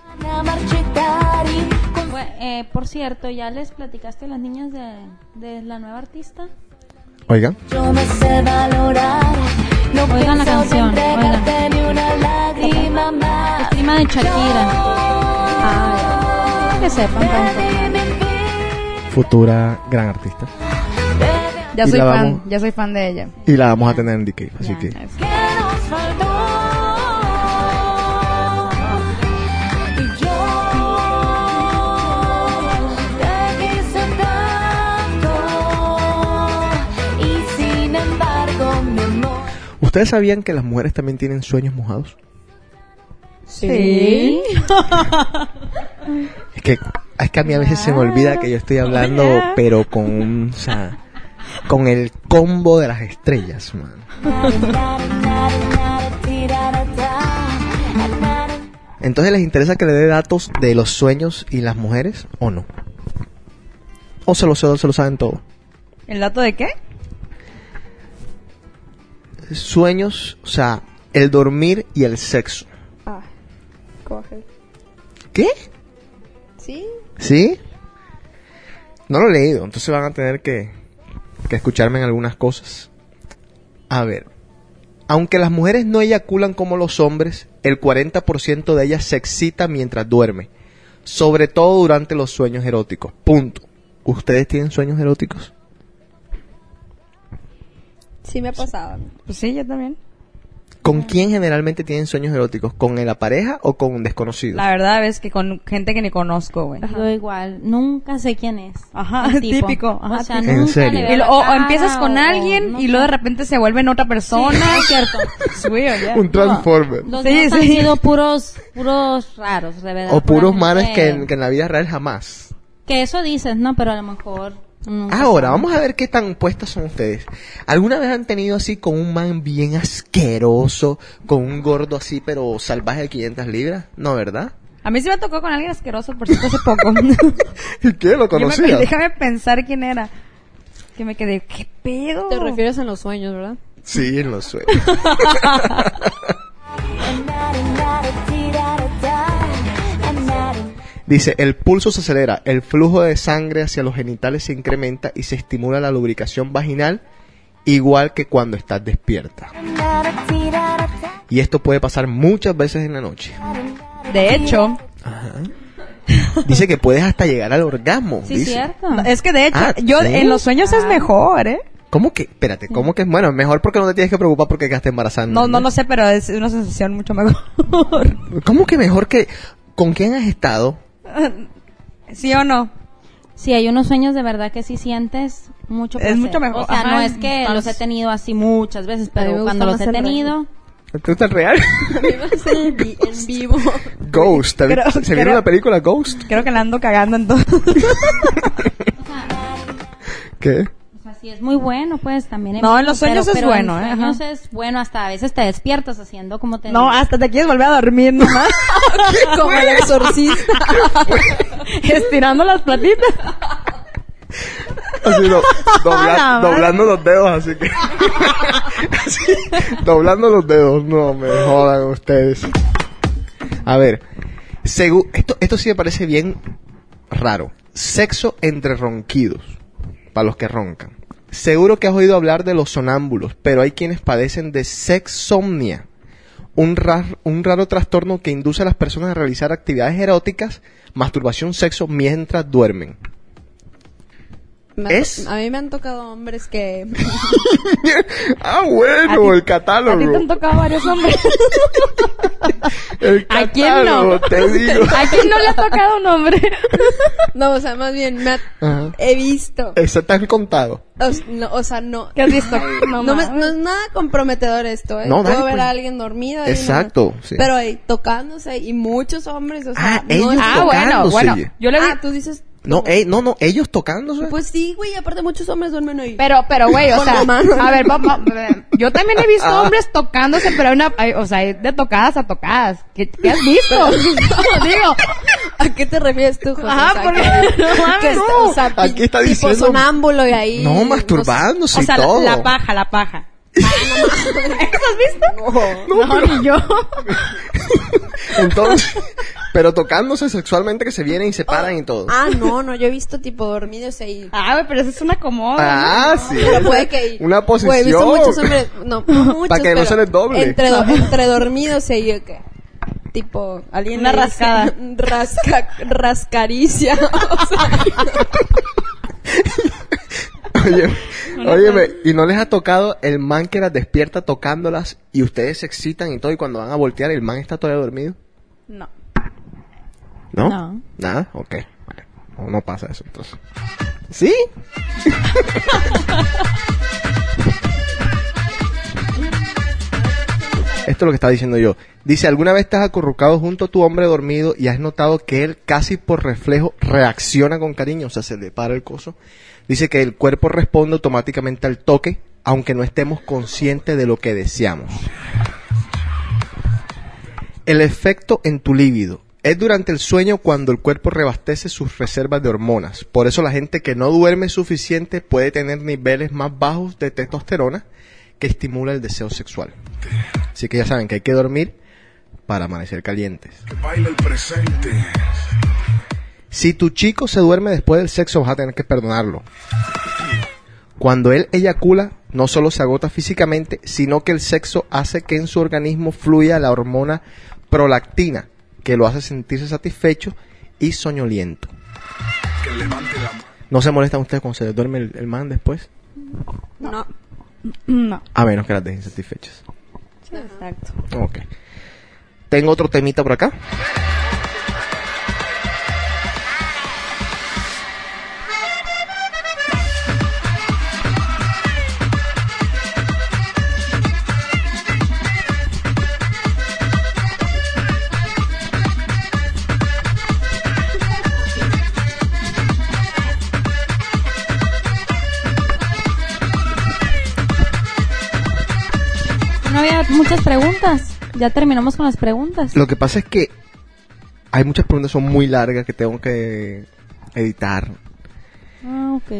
Bueno, eh, por cierto, ¿ya les platicaste a las niñas de, de la nueva artista? Oigan, yo me sé valorar. No Oigan la canción, entregarte ni una lágrima más. Es prima de Shakira. Ay, que sepan tanto. futura gran artista. Ya soy fan, ya soy fan de ella. Y la vamos a tener en DK, así yeah, que. ¿Ustedes sabían que las mujeres también tienen sueños mojados? Sí. es que es que a mí a veces se me olvida que yo estoy hablando, pero con un, o sea, con el combo de las estrellas, man. Entonces, ¿les interesa que le dé datos de los sueños y las mujeres o no? ¿O se lo, se lo, se lo saben todo? ¿El dato de qué? Sueños, o sea, el dormir y el sexo. Ah, coge. ¿Qué? Sí. ¿Sí? No lo he leído, entonces van a tener que, que escucharme en algunas cosas. A ver, aunque las mujeres no eyaculan como los hombres, el 40% de ellas se excita mientras duerme, sobre todo durante los sueños eróticos. Punto. ¿Ustedes tienen sueños eróticos? Sí me ha pasado. Pues sí, yo también. ¿Con quién generalmente tienen sueños eróticos? ¿Con la pareja o con un desconocido? La verdad es que con gente que ni conozco, güey. Yo igual, nunca sé quién es. Ajá, el tipo. típico, ajá, o sea, típico. ¿En serio? le veo Y lo- o, o empiezas con o- alguien no y luego de repente se vuelve en otra persona. Sí, es cierto. Es weird, yeah. Un transformer. Los Sí, míos han sí. sido puros, puros raros, de verdad. O puros manes que en, que en la vida real jamás. Que eso dices, ¿no? Pero a lo mejor... nunca Ahora, vamos a ver qué tan puestas son ustedes. ¿Alguna vez han tenido así con un man bien asqueroso, con un gordo así, pero salvaje de 500 libras? No, ¿verdad? A mí sí me tocó con alguien asqueroso, por cierto, hace poco. ¿Y qué? ¿Lo Yo me- conocías? déjame pensar quién era. Que me quedé, ¿qué pedo? Te refieres en los sueños, ¿verdad? Sí, en los sueños. Dice, el pulso se acelera, el flujo de sangre hacia los genitales se incrementa y se estimula la lubricación vaginal igual que cuando estás despierta. Y esto puede pasar muchas veces en la noche. De hecho, Dice que puedes hasta llegar al orgasmo. Sí, dice. cierto. es que de hecho, Ah, yo ¿sí? en los sueños es mejor, ¿eh? ¿Cómo que? Espérate, ¿cómo que es bueno? Mejor porque no te tienes que preocupar porque quedaste embarazada. No, no lo sé, pero es una sensación mucho mejor. ¿Cómo que mejor que... ¿Con quién has estado? ¿Sí o no? Sí, hay unos sueños de verdad que sí sientes mucho Es placer. mucho mejor, O sea, ajá, no es que más- los he tenido así muchas veces, pero cuando los he tenido... ¿Tú estás real? En, vi- en vivo. Ghost. ¿te vi- Creo- ¿Se vieron la película Ghost? Creo que la ando cagando en todo. ¿Qué? Sí es muy bueno, pues también. No, en los sueños pero- es pero bueno, en ¿eh? sueños Ajá. es bueno, hasta a veces te despiertas haciendo como te No, hasta te quieres volver a dormir nomás. Como el exorcista. Estirando las platitas. Así, do- dobla- doblando los dedos, así que... así, doblando los dedos. No me jodan ustedes. A ver, segu- esto, esto sí me parece bien raro. Sexo entre ronquidos, para los que roncan. Seguro que has oído hablar de los sonámbulos, pero hay quienes padecen de sexomnia, un, rar- un raro trastorno que induce a las personas a realizar actividades eróticas, masturbación, sexo mientras duermen. Me Es- A mí me han tocado hombres que... ah, bueno, el A ti te han catálogo. tocado varios hombres. El ¿A quién catálogo, no? te digo. ¿A quién no le ha tocado un hombre? No, o sea, más bien me ha- he visto. Eso te han contado. O, no, o sea, no... ¿Qué has visto? No, No, me- no es nada comprometedor esto, ¿eh? No, dale, Puedo ver pues. a alguien dormido. Exacto, sí. Pero eh, tocándose y muchos hombres, o sea... Ah, no ellos es- Ah, bueno, bueno. Yo le. Ah, tú dices... No, eh, no, no, ellos tocándose. Pues sí, güey, aparte muchos hombres duermen ahí. Pero, pero, güey, o sea, a ver, papá, yo también he visto Ah. hombres tocándose, pero hay una, hay- o sea, hay de tocadas a tocadas. ¿Qué, qué has visto? Digo, ¿A qué te refieres tú, José? Ajá, O porque- que- no mames, no. o sea, Aquí está tipo diciendo- sonámbulo y ahí... no, masturbándose o y sea, la, todo. la paja, la paja. ¿Eso has visto? No, No, pero- ni yo. Entonces, pero tocándose sexualmente que se vienen y se paran y todo. Ah, no, no, yo he visto tipo dormidos ahí. Ah, güey, pero eso es una acomodo. Ah, sí. Pero puede que... Una Güey, he visto posición. muchos hombres... No, no muchos, Para que no pero se les doble. Entre, do- entre dormidos y yo que... Tipo, alguien Una rascada. Rasca, rascaricia. o sea, Oye, óyeme, ¿y no les ha tocado el man que las despierta tocándolas y ustedes se excitan y todo y cuando van a voltear el man está todavía dormido? No. ¿No? No. ¿Nada? Ok. Vale. No, no pasa eso entonces. ¿Sí? esto es lo que estaba diciendo yo. Dice, ¿alguna vez estás acurrucado junto a tu hombre dormido y has notado que él casi por reflejo reacciona con cariño? O sea, se le para el coso. Dice que el cuerpo responde automáticamente al toque, aunque no estemos conscientes de lo que deseamos. El efecto en tu líbido. Es durante el sueño cuando el cuerpo rebastece sus reservas de hormonas. Por eso la gente que no duerme suficiente puede tener niveles más bajos de testosterona que estimula el deseo sexual. Así que ya saben que hay que dormir para amanecer calientes. Que baila el presente. Si tu chico se duerme después del sexo vas a tener que perdonarlo. Cuando él eyacula, no solo se agota físicamente, sino que el sexo hace que en su organismo fluya la hormona prolactina, que lo hace sentirse satisfecho y soñoliento. Que levante la mano. ¿No se molestan ustedes cuando se les duerme el, el man después? No. No. A menos que las dejen satisfechas. Exacto. Ok. Tengo otro temita por acá. Muchas preguntas. Ya terminamos con las preguntas. Lo que pasa es que hay muchas preguntas que son muy largas que tengo que editar. Ah, ok.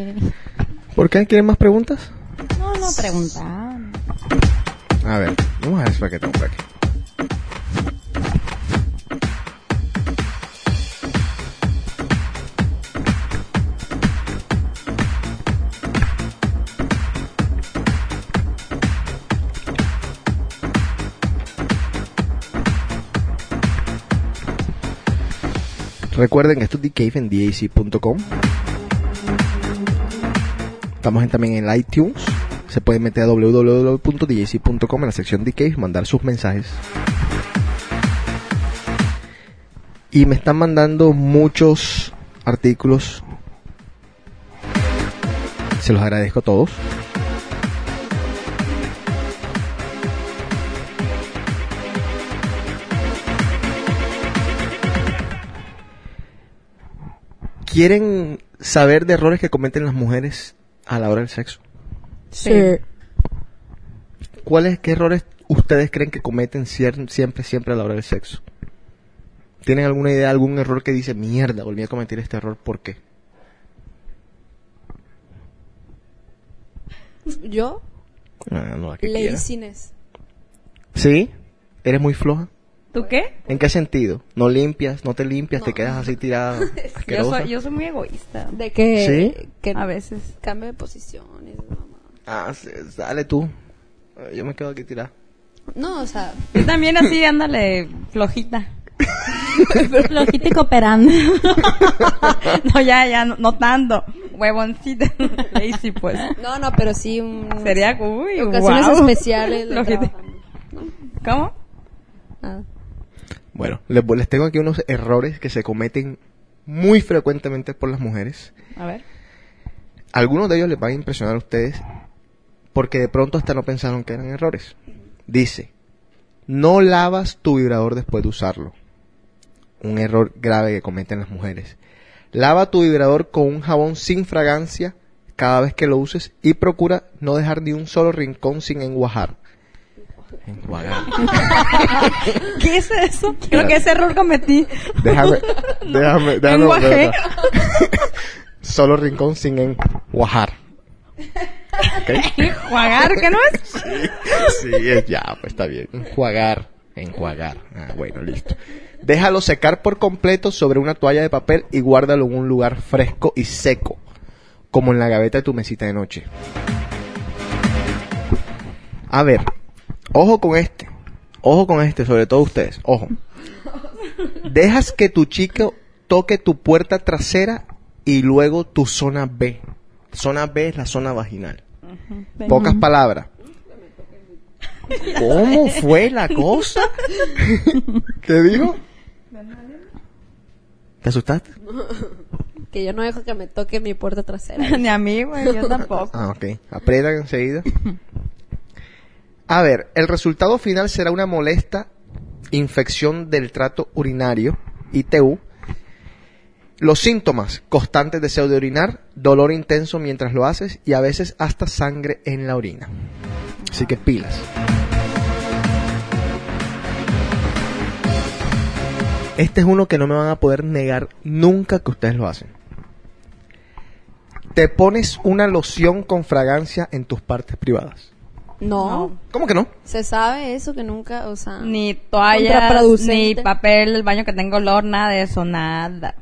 ¿Por qué? ¿Quieren más preguntas? No, no, preguntar. A ver, vamos a ver para qué tengo por aquí. Recuerden que esto es The Cave en dac.com. Estamos también en iTunes. Se pueden meter a www.djc.com en la sección The Cave, mandar sus mensajes. Y me están mandando muchos artículos. Se los agradezco a todos. ¿Quieren saber de errores que cometen las mujeres a la hora del sexo? Sí. ¿Cuáles, qué errores ustedes creen que cometen siempre, siempre a la hora del sexo? ¿Tienen alguna idea, algún error que dice, mierda, volví a cometer este error, ¿por qué? Yo, Ah, no, laziness. ¿Sí? ¿Eres muy floja? ¿Tú qué? ¿En qué sentido? ¿No limpias? ¿No te limpias? ¿Te quedas así tirada? Yo soy, yo soy muy egoísta. De que, ¿Sí? que A veces. cambie de posiciones. mamá. Ah, sí, dale tú. Yo me quedo aquí tirada. No, o sea, Yo también así, ándale, flojita. Flojita y cooperando. no, ya, ya, no, no tanto. Huevoncita. Lazy, pues. no, no, pero sí un... Sería, uy, ocasiones wow. especiales Flojita. ¿Cómo? Nada. Bueno, les, les tengo aquí unos errores que se cometen muy frecuentemente por las mujeres. A ver. Algunos de ellos les van a impresionar a ustedes porque de pronto hasta no pensaron que eran errores. Dice, no lavas tu vibrador después de usarlo. Un error grave que cometen las mujeres. Lava tu vibrador con un jabón sin fragancia cada vez que lo uses y procura no dejar ni un solo rincón sin enguajar. Enjuagar. ¿Qué es eso? Creo que ese error cometí. Déjame, déjame, déjame. Acá. Solo rincón sin enguajar. ¿Ok? Jugar, ¿qué no es? Sí, es ya, pues está bien. Enjuagar, enjuagar. Ah, bueno, listo. Déjalo secar por completo sobre una toalla de papel y guárdalo en un lugar fresco y seco, como en la gaveta de tu mesita de noche. A ver, ojo con este. Ojo con este, sobre todo ustedes. Ojo. Dejas que tu chico toque tu puerta trasera y luego tu zona B. Zona B es la zona vaginal. Pocas palabras. ¿Cómo fue la cosa? ¿Qué dijo? ¿Te asustaste? Que yo no dejo que me toque mi puerta trasera. Ni a mí, güey, yo tampoco. Ah, ok. Aprietan enseguida. A ver, el resultado final será una molesta infección del trato urinario, ITU. Los síntomas, constantes deseo de orinar, dolor intenso mientras lo haces y a veces hasta sangre en la orina. Así que pilas. Este es uno que no me van a poder negar nunca que ustedes lo hacen. Te pones una loción con fragancia en tus partes privadas. No, ¿Cómo que no? se sabe eso que nunca, o sea, Ni toallas, ni papel del baño que tenga olor, nada de eso, nada.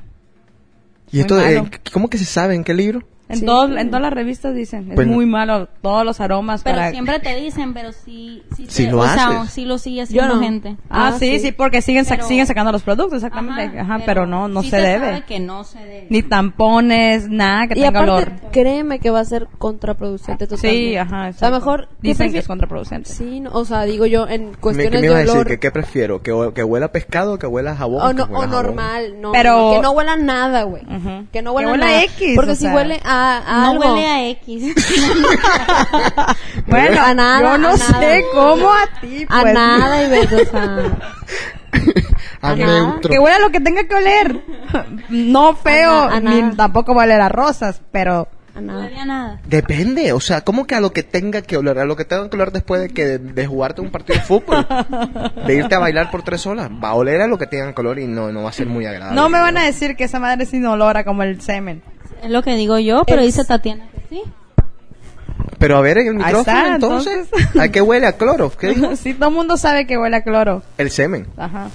¿Y esto de- malo. cómo que se sabe en qué libro? En, Sí. todos- en todas las revistas dicen, es Pues muy malo, todos los aromas Pero para... siempre te dicen, pero sí, sí, Si te- lo o sea, haces. sí lo sigue haciendo Yo no. gente. Ah, Ah, sí, sí. sí, porque siguen, sa- siguen sacando los productos, exactamente. Ajá, pero, no, no sí se, debe. sabe que no se debe. Ni tampones, nada que y tenga aparte, olor. créeme que va a ser contraproducente totalmente. Sí, ajá. O sea, exacto. mejor... ¿qué Dicen que es contraproducente. Sí, no, o sea, digo yo, en ¿Qué cuestiones me de ibas a decir? olor... ¿Que ¿Qué prefiero? ¿Que, que huela a pescado o que huela a jabón? O, Que no, huela o a jabón. normal, no, Pero- que no huela a nada, güey. Que no huela Que a huela nada. a X, Porque o si sea. huele a, a no algo... huele a X. Bueno, A nada, yo no a sé nada. cómo a ti, A pues. nada, y ves, o sea... a a nada. neutro. Que huela lo que tenga que oler. No feo, A na- a ni nada. tampoco va a oler a rosas, pero... A no nada. a nada. Depende, o sea, ¿cómo que a lo que tenga que oler? A lo que tenga que oler después de que de jugarte un partido de fútbol, de irte a bailar por tres horas, va a oler a lo que tenga que oler y no, no va a ser muy agradable. No me van a decir que esa madre es inolora como el semen. Es lo que digo yo, pero dice Tatiana que sí. Pero a ver, en el micrófono está, entonces, entonces. ¿a qué huele? ¿A cloro? Sí, todo el mundo sabe que huele a cloro. El semen. Ajá.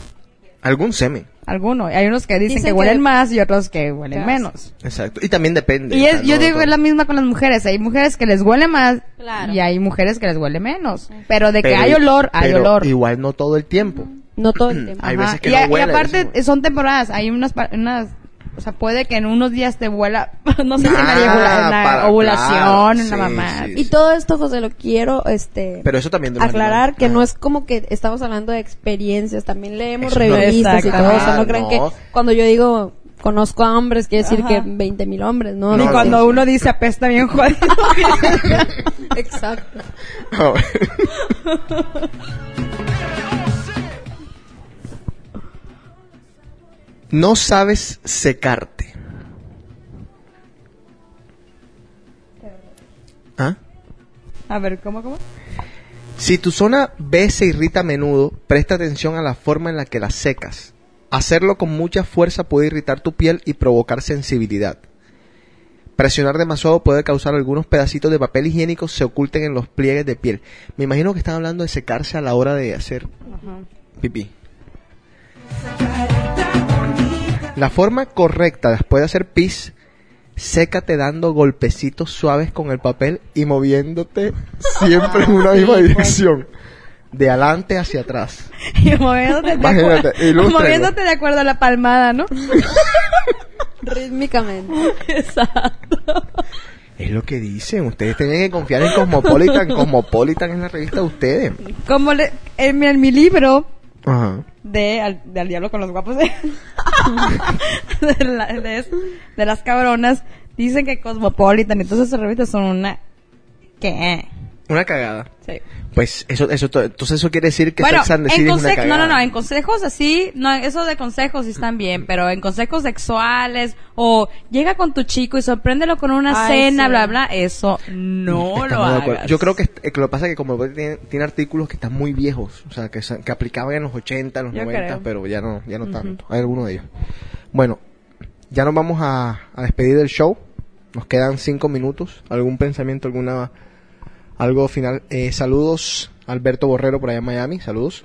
Algún semen. Algunos. Hay unos que dicen, Dicen que que huelen más y otros que huelen menos. Exacto. Y también depende. Y es, yo digo es la misma con las mujeres. Hay mujeres que les huele más Claro. y hay mujeres que les huele menos. Pero de que hay olor, hay pero olor. Igual no todo el tiempo. No todo el tiempo. Hay veces que y, no a- y huele, aparte son temporadas. Hay unas, unas, o sea, puede que en unos días te huela, no sé si la, Ah, en la para- ovulación, claro, la mamá. sí. Y todo esto, José, lo quiero este Pero eso también aclarar que no es como que estamos hablando de experiencias, también leemos Eso no- revistas y todo, o sea, no crean que No. cuando yo digo conozco a hombres, quiere decir Ajá. que 20 mil hombres, ¿no? No, cuando sí. uno dice apesta bien jodido. Exacto. No sabes secarte. ¿Ah? a ver, ¿cómo, cómo? Si tu zona B se irrita a menudo, presta atención a la forma en la que la secas. Hacerlo con mucha fuerza puede irritar tu piel y provocar sensibilidad. Presionar demasiado puede causar algunos pedacitos de papel higiénico se oculten en los pliegues de piel. Me imagino que están hablando de secarse a la hora de hacer pipí. La forma correcta después de hacer pis, sécate dando golpecitos suaves con el papel y moviéndote siempre en una misma dirección. De adelante hacia atrás. Y moviéndote de, Imagínate, acuerdo, ilústrelo. moviéndote de acuerdo a la palmada, ¿no? Rítmicamente. Exacto. Es lo que dicen. Ustedes tienen que confiar en Cosmopolitan. Cosmopolitan es la revista de ustedes. Como le- en, mi, en mi libro De al, de diablo con los guapos de, de, de de las cabronas, dicen que Cosmopolitan todas esas revistas son una... ¿Qué? Una cagada. Sí. Pues eso, eso, to- entonces eso quiere decir que bueno, Sex and the City en es una conse- no, cagada. no, no, en consejos así, no, eso de consejos sí están bien, pero en consejos sexuales o llega con tu chico y sorpréndelo con una Ay, cena, sí. bla, bla, eso no Estamos lo hagas. Yo creo que, eh, que lo que pasa es que como tiene, tiene artículos que están muy viejos, o sea, que, que aplicaban en los 80, en los Yo 90, creo. pero ya no, ya no tanto. Hay algunos de ellos. Bueno, ya nos vamos a, a despedir del show. Nos quedan cinco minutos. ¿Algún pensamiento, alguna, algo final? Eh, saludos, Alberto Borrero por allá en Miami. Saludos.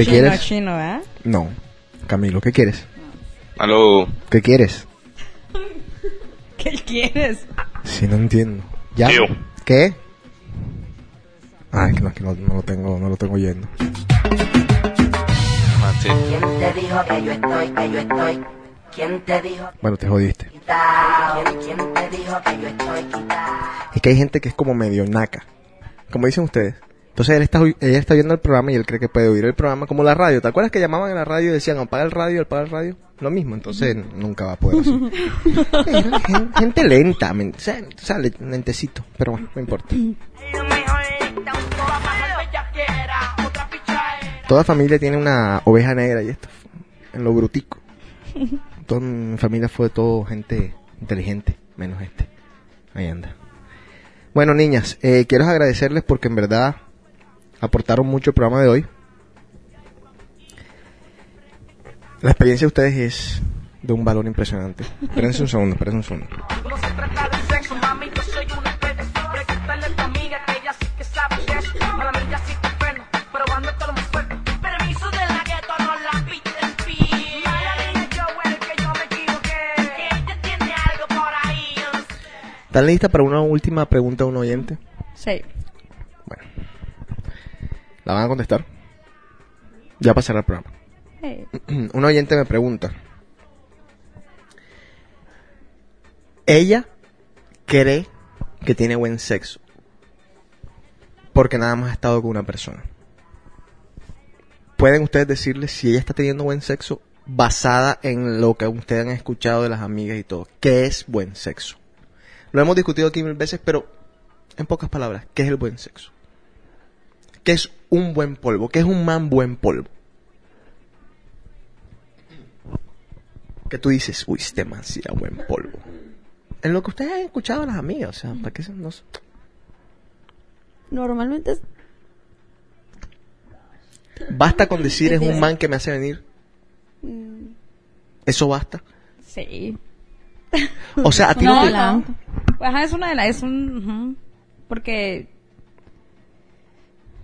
¿Qué Chino, quieres? chino, ¿eh? No. Camilo, ¿qué quieres? Aló. ¿Qué quieres? ¿Qué quieres? Si no entiendo. ¿Ya? Tío. ¿Qué? Ah, es que no, que no, no lo tengo, no lo tengo oyendo. Mate. ¿Quién te dijo que yo estoy, que yo estoy? ¿Quién te dijo Bueno, te jodiste. ¿Quién, quién te dijo que yo estoy? Es que hay gente que es como medio naca. Como dicen ustedes. Entonces él está, ella está viendo el programa y él cree que puede oír el programa como la radio. ¿Te acuerdas que llamaban a la radio y decían apaga el radio, apaga el radio? Lo mismo, entonces nunca va a poder hacer. Gen- gente lenta, men- o sea, o sea, le- lentecito, pero bueno, no importa. Toda familia tiene una oveja negra y esto, en lo brutico. Toda mi familia fue todo gente inteligente, menos este. Ahí anda. Bueno, niñas, eh, quiero agradecerles porque en verdad aportaron mucho el programa de hoy. La experiencia de ustedes es de un valor impresionante. Espérense un segundo, espérense un segundo. ¿Están listas para una última pregunta a un oyente? Sí. Bueno. ¿La van a contestar? Ya pasará el programa. Hey. un oyente me pregunta. Ella cree que tiene buen sexo. Porque nada más ha estado con una persona. ¿Pueden ustedes decirle si ella está teniendo buen sexo basada en lo que ustedes han escuchado de las amigas y todo? ¿Qué es buen sexo? Lo hemos discutido aquí mil veces, pero en pocas palabras, ¿qué es el buen sexo? ¿Qué es un buen polvo? ¿Qué es un man buen polvo? Que tú dices, uy, este man sí era buen polvo. En lo que ustedes han escuchado a las amigas, o sea, ¿para qué no sé? Normalmente es Basta con decir es un man que me hace venir. Eso basta. Sí. O sea, a ti No, no, te- no. Ajá, es una de las... Es un... Porque...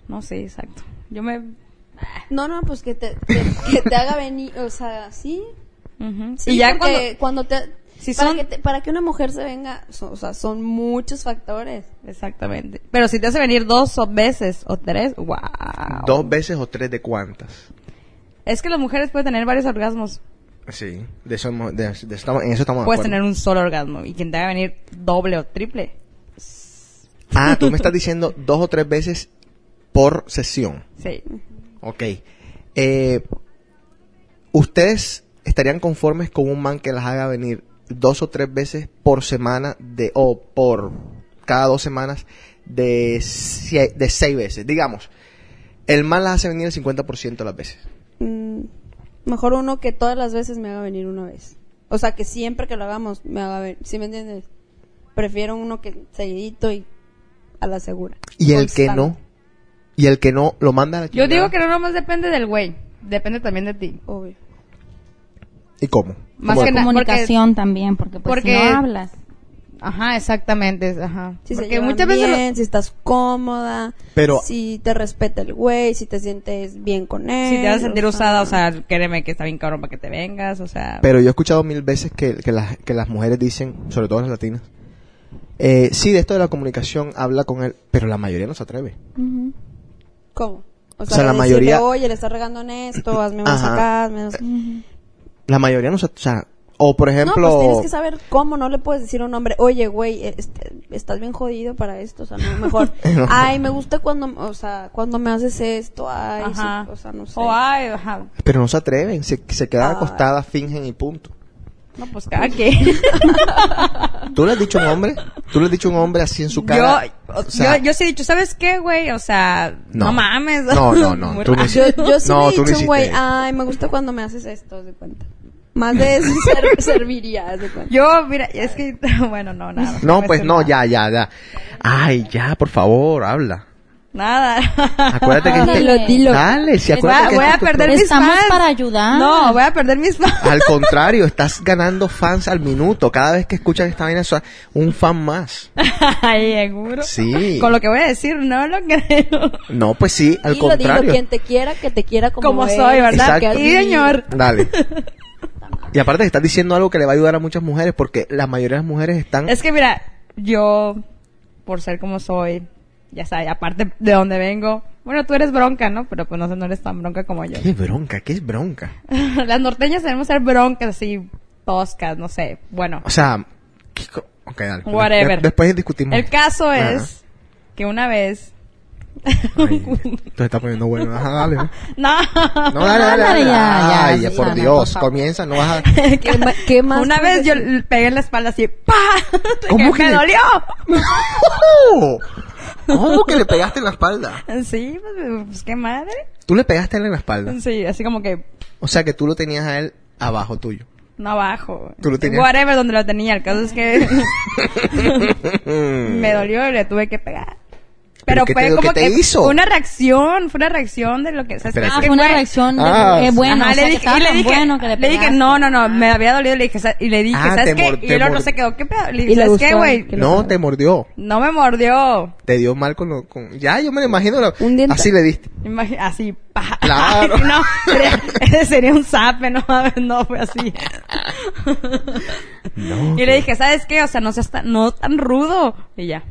No sé, exacto. Yo me... No, no, pues que te, que, que te haga venir, o sea, sí. Sí, y ya porque cuando... cuando te... Si para, son- que te- para que una mujer se venga, so- o sea, son muchos factores. Exactamente. Pero si te hace venir dos o veces o tres, wow. dos veces o tres de cuántas. Es que las mujeres pueden tener varios orgasmos. Sí, de eso, de, de eso estamos, en eso estamos de Puedes tener un solo orgasmo. Y quien te haga venir doble o triple. Ah, tú me estás diciendo dos o tres veces por sesión. Sí. Ok. Eh, ¿Ustedes estarían conformes con un man que las haga venir dos o tres veces por semana de o por cada dos semanas de, seis veces? Digamos, el man las hace venir el 50% de las veces. Mm, mejor uno que todas las veces me haga venir una vez. O sea, que siempre que lo hagamos me haga venir. ¿Sí me entiendes? Prefiero uno que seguidito y a la segura. Y el que no, y el que no lo manda a la Yo chingada. digo que no nomás depende del güey. Depende también de ti. Obvio. ¿Y cómo? Más ¿Cómo? que na- comunicación también, porque pues porque- si no hablas. Ajá, exactamente. Ajá. Si Porque muchas veces... lo- bien, si estás cómoda, Pero- si te respeta el güey, si te sientes bien con él. Si te vas a sentir o usada, o sea, créeme que está bien cabrón para que te vengas, o sea... Pero yo he escuchado mil veces que, que, las, que las mujeres dicen, sobre todo las latinas, eh, sí, de esto de la comunicación habla con él, pero la mayoría no se atreve. Ujú. ¿Cómo? O sea, sea, la decirle, mayoría- Oye, le estás regando en esto, hazme más Ajá. acá, hazme más... La mayoría no se, o sea, o por ejemplo, No, pues tienes que saber cómo, no le puedes decir a un hombre, oye, güey, este, estás bien jodido para esto, o sea, no, mejor, No. ay, me gusta cuando, o sea, cuando me haces esto, ay, Ajá. sí, o sea, no sé. O ay, ajá. pero no se atreven, se, se quedan Ay. acostadas, fingen y punto. No, pues cada que... ¿Tú le has dicho a un hombre? ¿Tú le has dicho a un hombre así en su cara? Yo, O sea, yo, yo sí he dicho, ¿sabes qué, güey? O sea, no, No. mames. No, no, no, tú no Yo, yo sí No, he tú no dicho, güey, hiciste eso. ay, me gusta cuando me haces esto, de cuenta. Más de eso ser- serviría, de cuenta. Yo, mira, es que, bueno, no, nada. no, pues no, nada. ya, ya, ya. Ay, ya, por favor, habla. Nada. Acuérdate que Dilo, este- dilo. Dale, si acuérdate a, que voy a perder mis Estamos fans. para ayudar. No, voy a perder mis fans. Al contrario, estás ganando fans al minuto. Cada vez que escuchan esta vaina, un fan más. Ay, seguro. Sí. Con lo que voy a decir, no lo creo. No, pues sí, al Dilo, contrario. dilo, quien te quiera, que te quiera como, Como soy, ¿verdad? Exacto. Y señor. Dale. Y aparte estás diciendo algo que le va a ayudar a muchas mujeres porque la mayoría de las mujeres están... Es que mira, yo, por ser como soy, ya sabes, aparte de donde vengo, bueno, tú eres bronca, ¿no? Pero pues no, sé, no eres tan bronca como yo. ¿Qué bronca? ¿Qué es bronca? Las norteñas tenemos que ser broncas así, toscas, no sé. Bueno, O sea... ¿qué co- Ok, dale. Whatever. De- después discutimos. el caso Ajá. es que una vez... Ay, esto se está poniendo bueno. Ajá, dale. ¿no? no, No, dale, dale, ya, ya, Ay, ya, por Dios. por comienza, no vas a... ¿Qué, más? Una vez yo pegué en la espalda así, ¡pa! ¿Cómo que me dolió. ¿Cómo que le pegaste en la espalda? Sí, pues, pues qué madre. Tú le pegaste a él en la espalda. Sí, así como que O sea que tú lo tenías a él abajo tuyo. no abajo. Tú lo tenías- Whatever donde lo tenía. El caso es que me dolió y le tuve que pegar. Pero, ¿qué fue te- como qué te que hizo? fue una reacción, fue una reacción de lo que, ¿sabes Espérate. Ah, fue una reacción de, Ah, eh, sí. bueno, Ajá, o sea, le que dije, estaba y le dije, bueno que le le dije, no, no, no, me había dolido, le dije, y le dije, Ah, ¿sabes qué? Y el otro se quedó, ¿qué pedo? Le Y dije, le ¿sabes qué, güey? que No, te mordió. No me mordió. Te dio mal con lo... Con... Ya, yo me lo imagino. lo- Un diente. Así le diste. Así, pa. Claro. no, sería, ese sería un zape, no, no fue así. No. Y le dije, ¿sabes qué? O sea, no seas tan, no tan rudo. Y ya.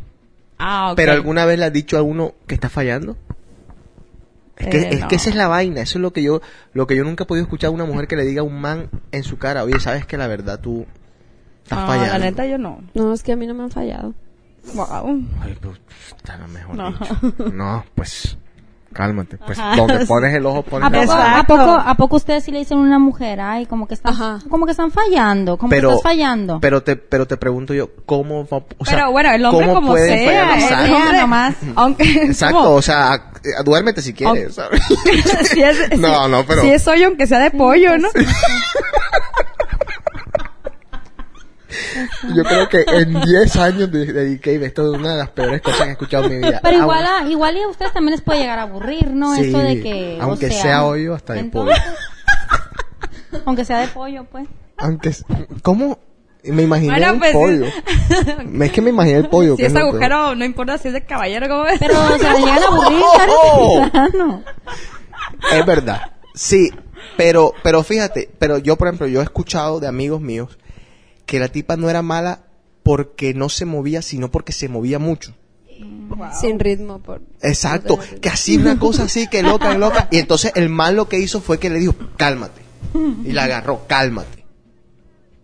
Ah. ¿Pero alguna vez le has dicho a uno que está fallando? Es que, Eh, es no. que esa es la vaina, eso es lo que yo, lo que yo nunca he podido escuchar a una mujer que le diga a un man en su cara, oye, sabes que la verdad tú estás No, fallando. la neta yo no. No, es que a mí no me han fallado. Wow. Ay, pues, está mejor No. dicho. No, pues, cálmate. Pues, Ajá. donde pones el ojo, pones ¿A la. ¿A poco, ¿A poco ustedes sí le dicen a una mujer, ay, como que están, Ajá. como que están fallando, como Pero, que estás fallando? pero te, pero te pregunto yo, ¿cómo va, o sea, Pero bueno, el hombre ¿cómo como sea, el hombre nomás. Aunque, Exacto, ¿cómo? o sea, eh, duérmete si quieres, ¿sabes? si es, No, si- no, pero- Si es hoyo, aunque sea de pollo, ¿no? Yo creo que en 10 años de, y esto es una de las peores cosas que he escuchado en mi vida. Pero igual a, igual y a ustedes también les puede llegar a aburrir, ¿no? Sí, Eso de que, o aunque sea, sea hoyo, hasta de entonces- aunque sea de pollo, pues. Aunque, es- ¿cómo? Me imaginé Bueno, el pues, pollo. es que me imaginé el pollo. si que es agujero, no importa si es de caballero, ¿cómo ves? Pero, o sea, llegan a aburrir, tarde o temprano. Es verdad. Sí, pero, pero fíjate, pero yo, por ejemplo, yo he escuchado de amigos míos que la tipa no era mala porque no se movía, sino porque se movía mucho. Sin ritmo. Por... Exacto, que hacía una cosa así, que loca, loca. Y entonces el mal lo que hizo fue que le dijo, cálmate. Y la agarró, cálmate.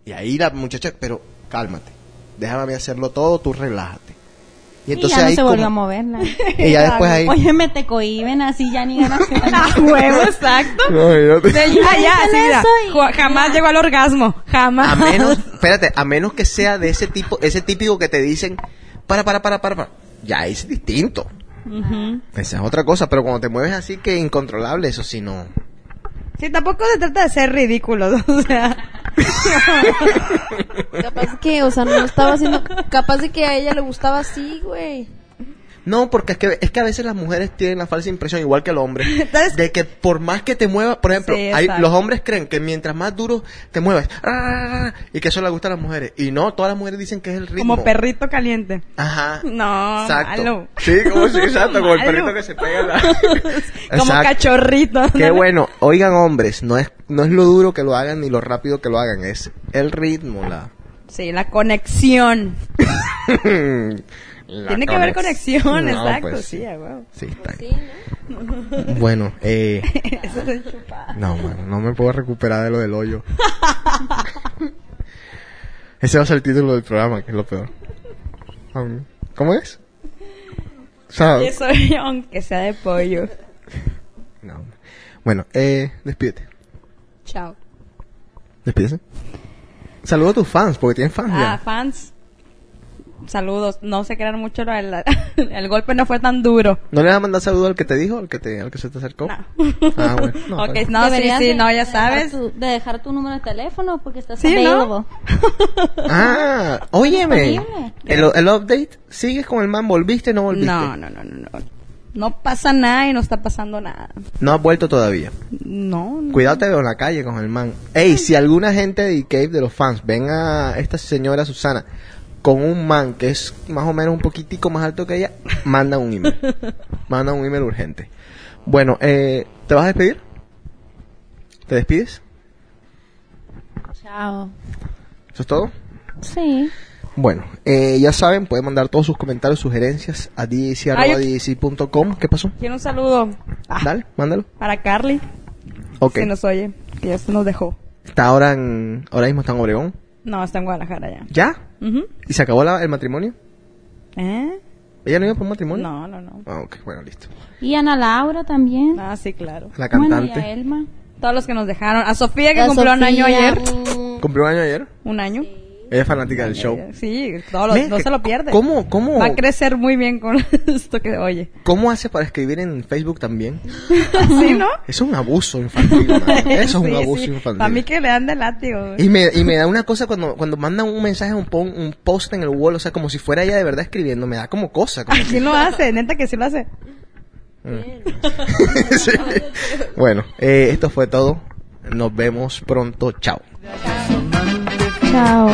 Y ahí la muchacha, pero cálmate. Déjame a mí hacerlo todo, tú relájate. Y Y entonces ya no ahí se volvió a como- moverla. y ya después ahí... Oye, me te cohiben así, ya ni ganas A huevo, exacto. No, yo te- De ya, ya, sí, mira, y- jamás llegó al orgasmo, jamás. A menos, espérate, a menos que sea de ese tipo, ese típico que te dicen, para, para, para, para, para. Ya es distinto. Esa es otra cosa, pero cuando te mueves así que incontrolable, eso sí no. Sí, tampoco se trata de ser ridículos, o sea. Capaz que, o sea, no estaba haciendo... Capaz de que a ella le gustaba así, güey. No, porque es que, es que a veces las mujeres tienen la falsa impresión, igual que el hombre, de que por más que te muevas, por ejemplo, Sí, hay, los hombres creen que mientras más duro te mueves, y que eso le gusta a las mujeres. Y no, todas las mujeres dicen que es el ritmo. Como perrito caliente. Ajá. No, Exacto. malo. Sí, como si, exacto, como el perrito que se pega la... Como cachorrito. Qué bueno. Oigan, hombres, no es, no es lo duro que lo hagan ni lo rápido que lo hagan, es el ritmo, la... Sí, la conexión. la Tiene que haber conexión, No, exacto, pues, sí, huevo. Sí, está bien. Bueno, eh... Eso es chupado. No, mano, no me puedo recuperar de lo del hoyo. Ese va a ser el título del programa, que es lo peor. Um, ¿Cómo es? Soy yo, aunque sea de pollo. no. Bueno, eh, despídete. Chao. Despídese. Saludos a tus fans, porque tienen fans Ah, ya. fans. Saludos. No se crean mucho, del- el golpe no fue tan duro. ¿No le vas a mandar saludo al que te dijo, al que, te, al que se te acercó? No. Ah, bueno. No, ok, pues. no, sí, sí, de- no, ya de dejar sabes. tu- de dejar tu número de teléfono porque estás Sí, ¿no? Ah, óyeme. El, el update, ¿sigues con el man? ¿Volviste o no volviste? No, no, no, no, no. No pasa nada y no está pasando nada. No has vuelto todavía. No. no. Cuídate en la calle con el man. Ey, si alguna gente de Cave de los fans ven a esta señora Susana con un man que es más o menos un poquitico más alto que ella, manda un email. manda un email urgente. Bueno, eh, ¿te vas a despedir? ¿Te despides? Chao. ¿Eso es todo? Sí. Bueno, eh, ya saben, pueden mandar todos sus comentarios, sugerencias a djc.com. ¿Qué pasó? Quiero un saludo ah, Dale, mándalo. para Carly, Ok. si nos oye, que ya se nos dejó. Está ahora en, ahora mismo está en Obregón. No, está en Guadalajara ya. ¿Ya? Ujú. ¿Y se acabó la- el matrimonio? ¿Eh? ¿Ella no iba por un matrimonio? No, no, no. Ah, ok, bueno, listo. Y Ana Laura también. Ah, sí, claro. La Bueno, y cantante. Elma. Todos los que nos dejaron. A Sofía, que A cumplió un año Sofía, ayer. mm, ¿Cumplió un año ayer? Un año. Ella es fanática del show. Sí, no se lo pierde. ¿Cómo, cómo, Va a crecer muy bien con esto que oye. ¿Cómo hace para escribir en Facebook también? ¿Sí, no? Eso es un abuso infantil. Eso es un abuso sí. infantil. Para mí que le dan de látigo. Y me, y me da una cosa cuando, cuando mandan un mensaje, un, po- un post en el wall, o sea, como si fuera ella de verdad escribiendo, me da como cosa. Como ¿Quién lo hace? Neta que sí lo hace. Sí. Bueno, eh, esto fue todo. Nos vemos pronto. Chao. Tchau.